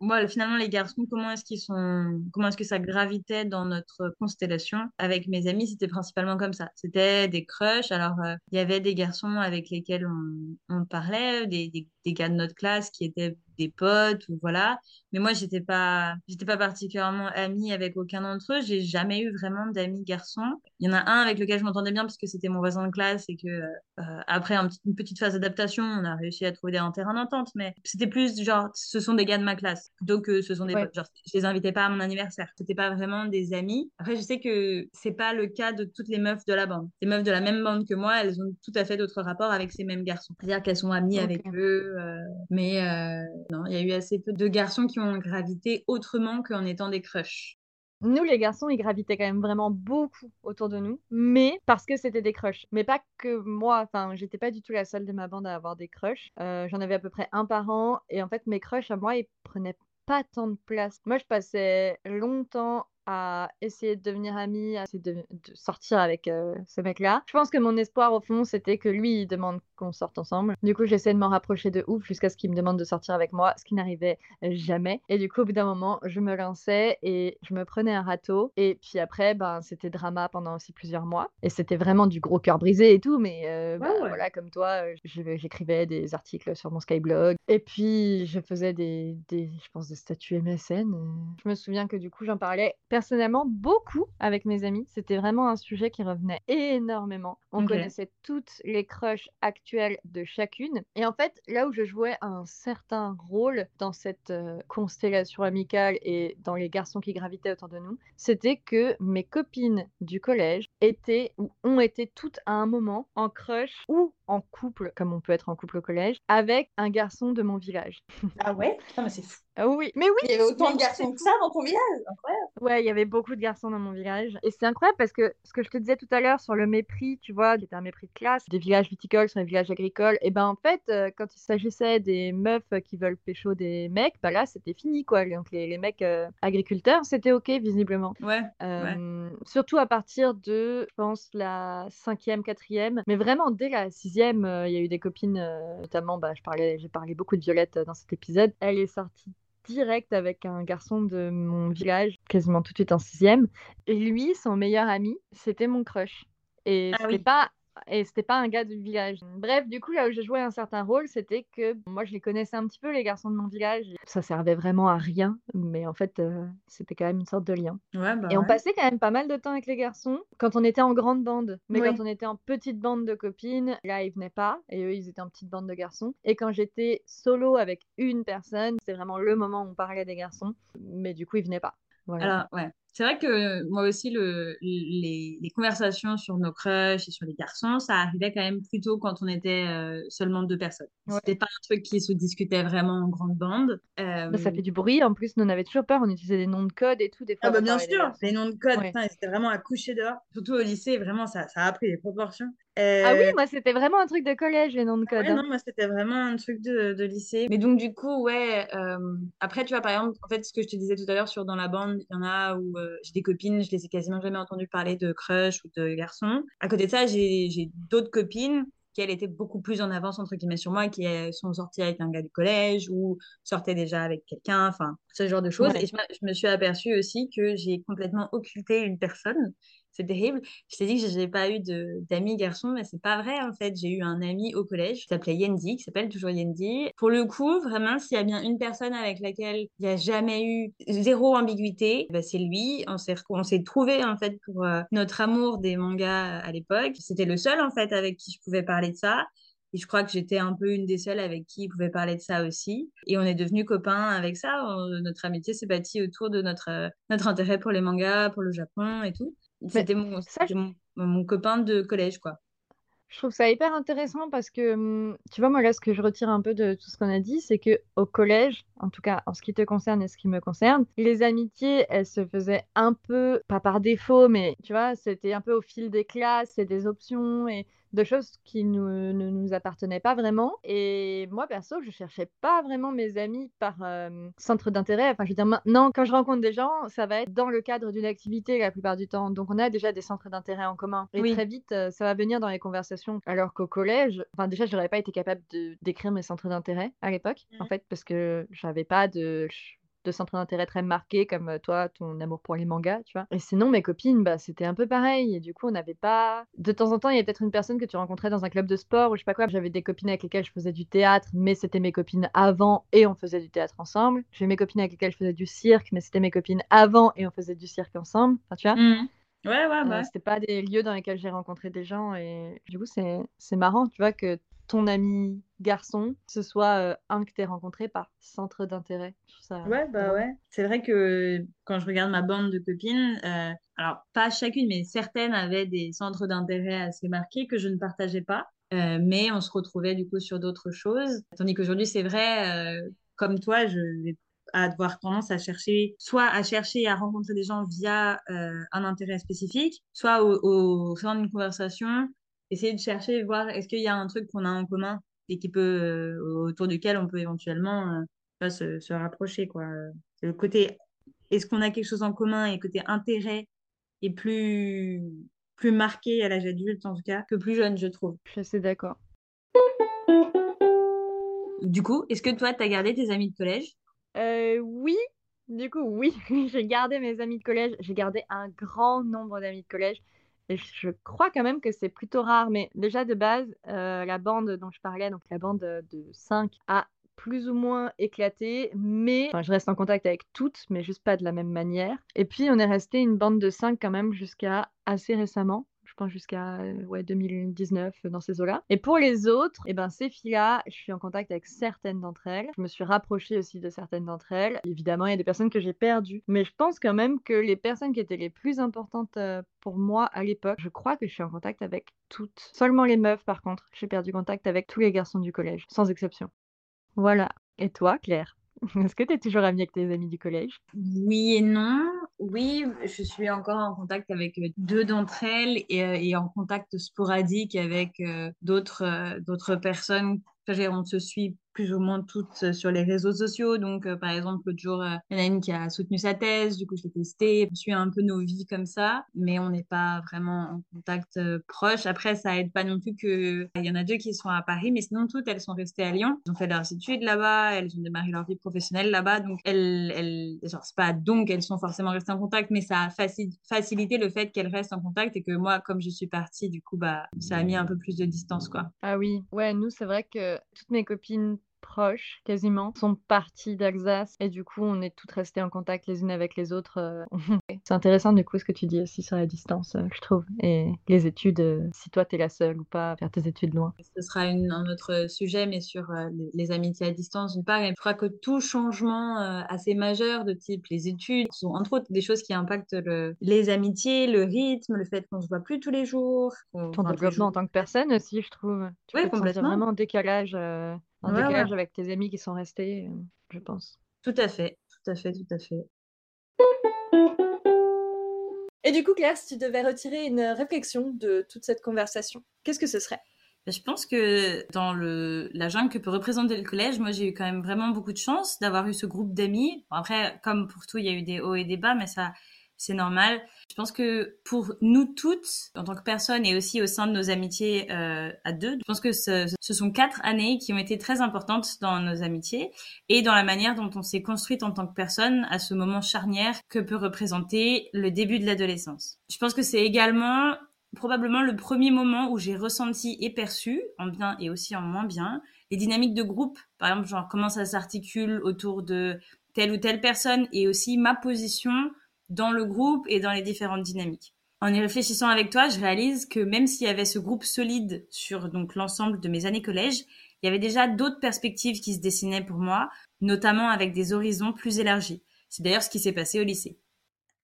Moi, finalement, les garçons, comment est-ce qu'ils sont, comment est-ce que ça gravitait dans notre constellation avec mes amis C'était principalement comme ça. C'était des crushs. Alors, euh, il y avait des garçons avec lesquels on, on parlait, des, des, des, gars de notre classe qui étaient des potes ou voilà. Mais moi, j'étais pas, j'étais pas particulièrement amie avec aucun d'entre eux. J'ai jamais eu vraiment d'amis garçons. Il y en a un avec lequel je m'entendais bien parce que c'était mon voisin de classe et que euh, après un petit, une petite phase d'adaptation, on a réussi à trouver un terrain d'entente. Mais c'était plus genre, ce sont des gars de ma classe plutôt que ce sont des potes. Genre, je les invitais pas à mon anniversaire. C'était pas vraiment des amis. Après, je sais que c'est pas le cas de toutes les meufs de la bande. Les meufs de la même bande que moi, elles ont tout à fait d'autres rapports avec ces mêmes garçons. C'est-à-dire qu'elles sont amies avec eux, euh, mais euh, non, il y a eu assez peu de garçons qui ont gravité autrement qu'en étant des crushs. Nous, les garçons, ils gravitaient quand même vraiment beaucoup autour de nous, mais parce que c'était des crushs. Mais pas que moi, enfin, j'étais pas du tout la seule de ma bande à avoir des crushs. Euh, J'en avais à peu près un par an, et en fait, mes crushs à moi, ils prenaient pas tant de place. Moi, je passais longtemps à essayer de devenir amie, à essayer de, sortir avec euh, ce mec-là. Je pense que mon espoir au fond, c'était que lui, il demande qu'on sorte ensemble. Du coup, j'essaie de m'en rapprocher de ouf jusqu'à ce qu'il me demande de sortir avec moi, ce qui n'arrivait jamais. Et du coup, au bout d'un moment, je me lançais et je me prenais un râteau. Et puis après, ben, c'était drama pendant aussi plusieurs mois. Et c'était vraiment du gros cœur brisé et tout. Mais euh, Ouais, ouais. voilà, comme toi, euh, j'écrivais des articles sur mon Skyblog. Et puis, je faisais des, des je pense, des statuts MSN. euh. Je me souviens que du coup, j'en parlais personnellement beaucoup avec mes amis. C'était vraiment un sujet qui revenait énormément. On connaissait toutes les crushs actuelles de chacune. Et en fait, là où je jouais un certain rôle dans cette euh, constellation amicale et dans les garçons qui gravitaient autour de nous, c'était que mes copines du collège étaient ou ont été toutes à un moment en crush ou en couple, comme on peut être en couple au collège, avec un garçon de mon village. Ah ouais? Putain, mais c'est fou. Ah oui, mais oui, Il y avait autant de garçons que ça dans ton village Incroyable. Ouais, il y avait beaucoup de garçons dans mon village. Et c'est incroyable parce que ce que je te disais tout à l'heure sur le mépris, tu vois, qui était un mépris de classe, des villages viticoles sur les villages agricoles, et ben en fait, euh, quand il s'agissait des meufs qui veulent pécho des mecs, bah là, c'était fini, quoi. Donc les, les mecs euh, agriculteurs, c'était OK, visiblement. Ouais. Euh, Surtout à partir de, je pense, la cinquième, quatrième. Mais vraiment, dès la sixième, il y a eu des copines, notamment, bah, je parlais, j'ai parlé beaucoup de Violette dans cet épisode. Elle est sortie direct avec un garçon de mon village, quasiment tout de suite en sixième. Et lui, son meilleur ami, c'était mon crush. Et Ah c'était oui. pas et c'était pas un gars du village. Bref, du coup, là où je jouais un certain rôle, c'était que moi, je les connaissais un petit peu, les garçons de mon village. Ça servait vraiment à rien, mais en fait, euh, c'était quand même une sorte de lien. Ouais, bah Et on passait quand même pas mal de temps avec les garçons quand on était en grande bande. Mais Oui. quand on était en petite bande de copines, là, ils venaient pas. Et eux, ils étaient en petite bande de garçons. Et quand j'étais solo avec une personne, c'est vraiment le moment où on parlait des garçons. Mais du coup, ils venaient pas. Voilà. Alors, ouais. C'est vrai que moi aussi, le, les, les conversations sur nos crushs et sur les garçons, ça arrivait quand même plutôt quand on était euh, seulement deux personnes. Ouais. C'était pas un truc qui se discutait vraiment en grande bande. Euh, Bah, ça fait du bruit. En plus, nous, on avait toujours peur. On utilisait des noms de code et tout. Des fois, Ah bah bien sûr, les noms de code, Ouais. c'était vraiment à coucher dehors. Surtout au lycée, vraiment, ça, ça a pris des proportions. Ah oui, Euh, moi, c'était vraiment un truc de collège, les noms de code. Ouais, hein. non, moi, c'était vraiment un truc de, de lycée. Mais donc, du coup, ouais. euh, après, tu vois, par exemple, en fait, ce que je te disais tout à l'heure sur dans la bande, il y en a où euh, j'ai des copines, je les ai quasiment jamais entendues parler de crush ou de garçons. À côté de ça, j'ai d'autres copines qui, elles, étaient beaucoup plus en avance, entre guillemets, sur moi, qui euh, sont sorties avec un gars du collège ou sortaient déjà avec quelqu'un, enfin, ce genre de choses. Ouais. Et je me suis aperçue aussi que j'ai complètement occulté une personne. C'est terrible. Je t'ai dit que je n'ai pas eu d'amis garçons, mais c'est pas vrai en fait. J'ai eu un ami au collège qui s'appelait Yendi, qui s'appelle toujours Yendi. Pour le coup, vraiment, s'il y a bien une personne avec laquelle il n'y a jamais eu zéro ambiguïté, bah, c'est lui. On s'est on trouvé en fait pour euh, notre amour des mangas à l'époque. C'était le seul en fait avec qui je pouvais parler de ça. Et je crois que j'étais un peu une des seules avec qui il pouvait parler de ça aussi. Et on est devenus copains avec ça. Notre amitié s'est bâtie autour de notre, euh, notre intérêt pour les mangas, pour le Japon et tout. C'était mon, ça, c'était mon, mon copain de collège, quoi. Je trouve ça hyper intéressant parce que, hum, tu vois, moi, là, ce que je retire un peu de tout ce qu'on a dit, c'est que au collège, en tout cas en ce qui te concerne et ce qui me concerne, les amitiés, elles se faisaient un peu, pas par défaut, mais tu vois, c'était un peu au fil des classes, c'est des options et de choses qui nous, ne nous appartenaient pas vraiment. Et moi, perso, je cherchais pas vraiment mes amis par euh, centre d'intérêt. Enfin, je veux dire, maintenant, quand je rencontre des gens, ça va être dans le cadre d'une activité la plupart du temps. Donc, on a déjà des centres d'intérêt en commun. Et très vite, euh, ça va venir dans les conversations. Alors qu'au collège, enfin, déjà, je n'aurais pas été capable de d'écrire mes centres d'intérêt à l'époque, en fait, parce que j'avais pas de de centre d'intérêt très marqué comme toi, ton amour pour les mangas, tu vois. Et sinon, mes copines, bah, c'était un peu pareil. Et du coup, on n'avait pas. De temps en temps, il y a peut-être une personne que tu rencontrais dans un club de sport ou je sais pas quoi. J'avais des copines avec lesquelles je faisais du théâtre, mais c'était mes copines avant et on faisait du théâtre ensemble. J'ai mes copines avec lesquelles je faisais du cirque, mais c'était mes copines avant et on faisait du cirque ensemble. Enfin, tu vois. Mmh. Ouais, ouais, bah. c'était pas des lieux dans lesquels j'ai rencontré des gens et du coup, c'est marrant, tu vois, que ton ami garçon, ce soit un que tu rencontré par centre d'intérêt. Ouais, bah ouais. C'est vrai que quand je regarde ma bande de copines, alors pas chacune, mais certaines avaient des centres d'intérêt assez marqués que je ne partageais pas. mais on se retrouvait du coup sur d'autres choses. Tandis qu'aujourd'hui, c'est vrai, comme toi, je vais avoir tendance à chercher, soit à chercher à rencontrer des gens via un intérêt spécifique, soit au, au sein d'une conversation, essayer de chercher, voir est-ce qu'il y a un truc qu'on a en commun et qui peut, euh, autour duquel on peut éventuellement euh, se, se, rapprocher. Quoi. Le côté, est-ce qu'on a quelque chose en commun et côté intérêt est plus, plus marqué à l'âge adulte, en tout cas, que plus jeune, je trouve. Je suis assez d'accord. Du coup, est-ce que toi, tu as gardé tes amis de collège? Euh, Oui, du coup, oui, [LAUGHS] j'ai gardé mes amis de collège. J'ai gardé un grand nombre d'amis de collège. Je crois quand même que c'est plutôt rare. Mais déjà de base, euh, la bande dont je parlais, donc la bande de 5, a plus ou moins éclaté, mais je reste en contact avec toutes, mais juste pas de la même manière. Et puis on est resté une bande de 5 quand même jusqu'à assez récemment jusqu'à ouais, 2019 euh, dans ces eaux-là. Et pour les autres, eh ben, ces filles-là, je suis en contact avec certaines d'entre elles. Je me suis rapprochée aussi de certaines d'entre elles. Évidemment, il y a des personnes que j'ai perdues. Mais je pense quand même que les personnes qui étaient les plus importantes euh, pour moi à l'époque, je crois que je suis en contact avec toutes. Seulement les meufs, par contre, j'ai perdu contact avec tous les garçons du collège, sans exception. Voilà. Et toi, Claire? [LAUGHS] Est-ce que tu es toujours amie avec tes amis du collège? Oui et non. Oui, je suis encore en contact avec euh, deux d'entre elles et, euh, et, en contact sporadique avec euh, d'autres d'autres personnes. On se suit plus ou moins toutes euh, sur les réseaux sociaux. Donc, euh, par exemple, l'autre jour, euh, il y en a une qui a soutenu sa thèse, du coup, je l'ai testée. On suit un peu nos vies comme ça, mais on n'est pas vraiment en contact proche. Après, ça aide pas non plus que il y en a deux qui sont à Paris, mais sinon, toutes, elles sont restées à Lyon. Elles ont fait leurs études là-bas, elles ont démarré leur vie professionnelle là-bas. Donc, elles, elles genre, c'est pas donc elles sont forcément restées en contact, mais ça a facilité le fait qu'elles restent en contact et que moi, comme je suis partie, du coup, bah, ça a mis un peu plus de distance, quoi. Ah oui, ouais, nous, c'est vrai que toutes mes copines proches quasiment sont partis d'Alsace et du coup on est toutes restées en contact les unes avec les autres. Euh, [LAUGHS] c'est intéressant du coup ce que tu dis aussi sur la distance, euh, je trouve. Et les études, euh, si toi t'es la seule ou pas faire tes études loin. Ce sera un autre sujet, mais sur les, amitiés à distance d'une part. je crois que tout changement assez majeur de type les études sont entre autres des choses qui impactent les amitiés, le rythme, le fait qu'on se voit plus tous les jours. Ton développement en tant que personne aussi, je trouve. Tu oui, complètement. vraiment en décalage un décalage avec tes amis qui sont restés, euh, je pense. Tout à fait, tout à fait, tout à fait. Et du coup, Claire, si tu devais retirer une réflexion de toute cette conversation, qu'est-ce que ce serait? Bah, je pense que dans le, la jungle que peut représenter le collège, moi j'ai eu quand même vraiment beaucoup de chance d'avoir eu ce groupe d'amis. après, comme pour tout, il y a eu des hauts et des bas, mais ça, c'est normal. Je pense que pour nous toutes, en tant que personnes et aussi au sein de nos amitiés euh, à deux, je pense que ce, ce, sont quatre années qui ont été très importantes dans nos amitiés et dans la manière dont on s'est construite en tant que personne à ce moment charnière que peut représenter le début de l'adolescence. Je pense que c'est également probablement le premier moment où j'ai ressenti et perçu, en bien et aussi en moins bien, les dynamiques de groupe. Par exemple, genre comment ça s'articule autour de telle ou telle personne et aussi ma position dans le groupe et dans les différentes dynamiques. En y réfléchissant avec toi, je réalise que même s'il y avait ce groupe solide sur donc l'ensemble de mes années collège, il y avait déjà d'autres perspectives qui se dessinaient pour moi, notamment avec des horizons plus élargis. C'est d'ailleurs ce qui s'est passé au lycée.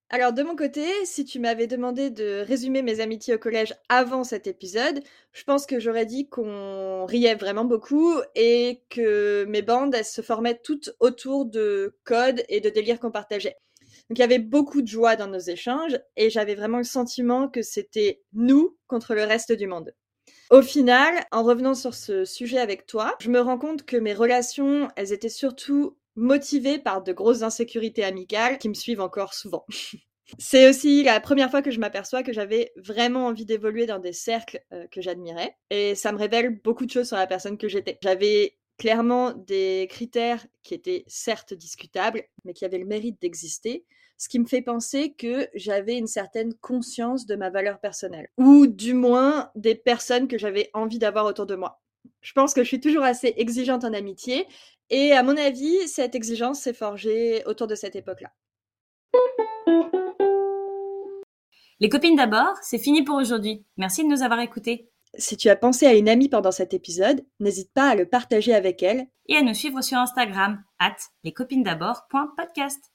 Alors de mon côté, si tu m'avais demandé de résumer mes amitiés au collège avant cet épisode, je pense que j'aurais dit qu'on riait vraiment beaucoup et que mes bandes, se formaient toutes autour de codes et de délires qu'on partageait. Donc il y avait beaucoup de joie dans nos échanges et j'avais vraiment le sentiment que c'était nous contre le reste du monde. Au final, en revenant sur ce sujet avec toi, je me rends compte que mes relations, elles étaient surtout motivées par de grosses insécurités amicales qui me suivent encore souvent. [LAUGHS] C'est aussi la première fois que je m'aperçois que j'avais vraiment envie d'évoluer dans des cercles euh, que j'admirais. Et ça me révèle beaucoup de choses sur la personne que j'étais. J'avais clairement des critères qui étaient certes discutables, mais qui avaient le mérite d'exister ce qui me fait penser que j'avais une certaine conscience de ma valeur personnelle, ou du moins des personnes que j'avais envie d'avoir autour de moi. Je pense que je suis toujours assez exigeante en amitié, et à mon avis, cette exigence s'est forgée autour de cette époque-là. Les copines d'abord, c'est fini pour aujourd'hui. Merci de nous avoir écoutés. Si tu as pensé à une amie pendant cet épisode, n'hésite pas à le partager avec elle. Et à nous suivre sur Instagram, at lescopinesd'abord.podcast.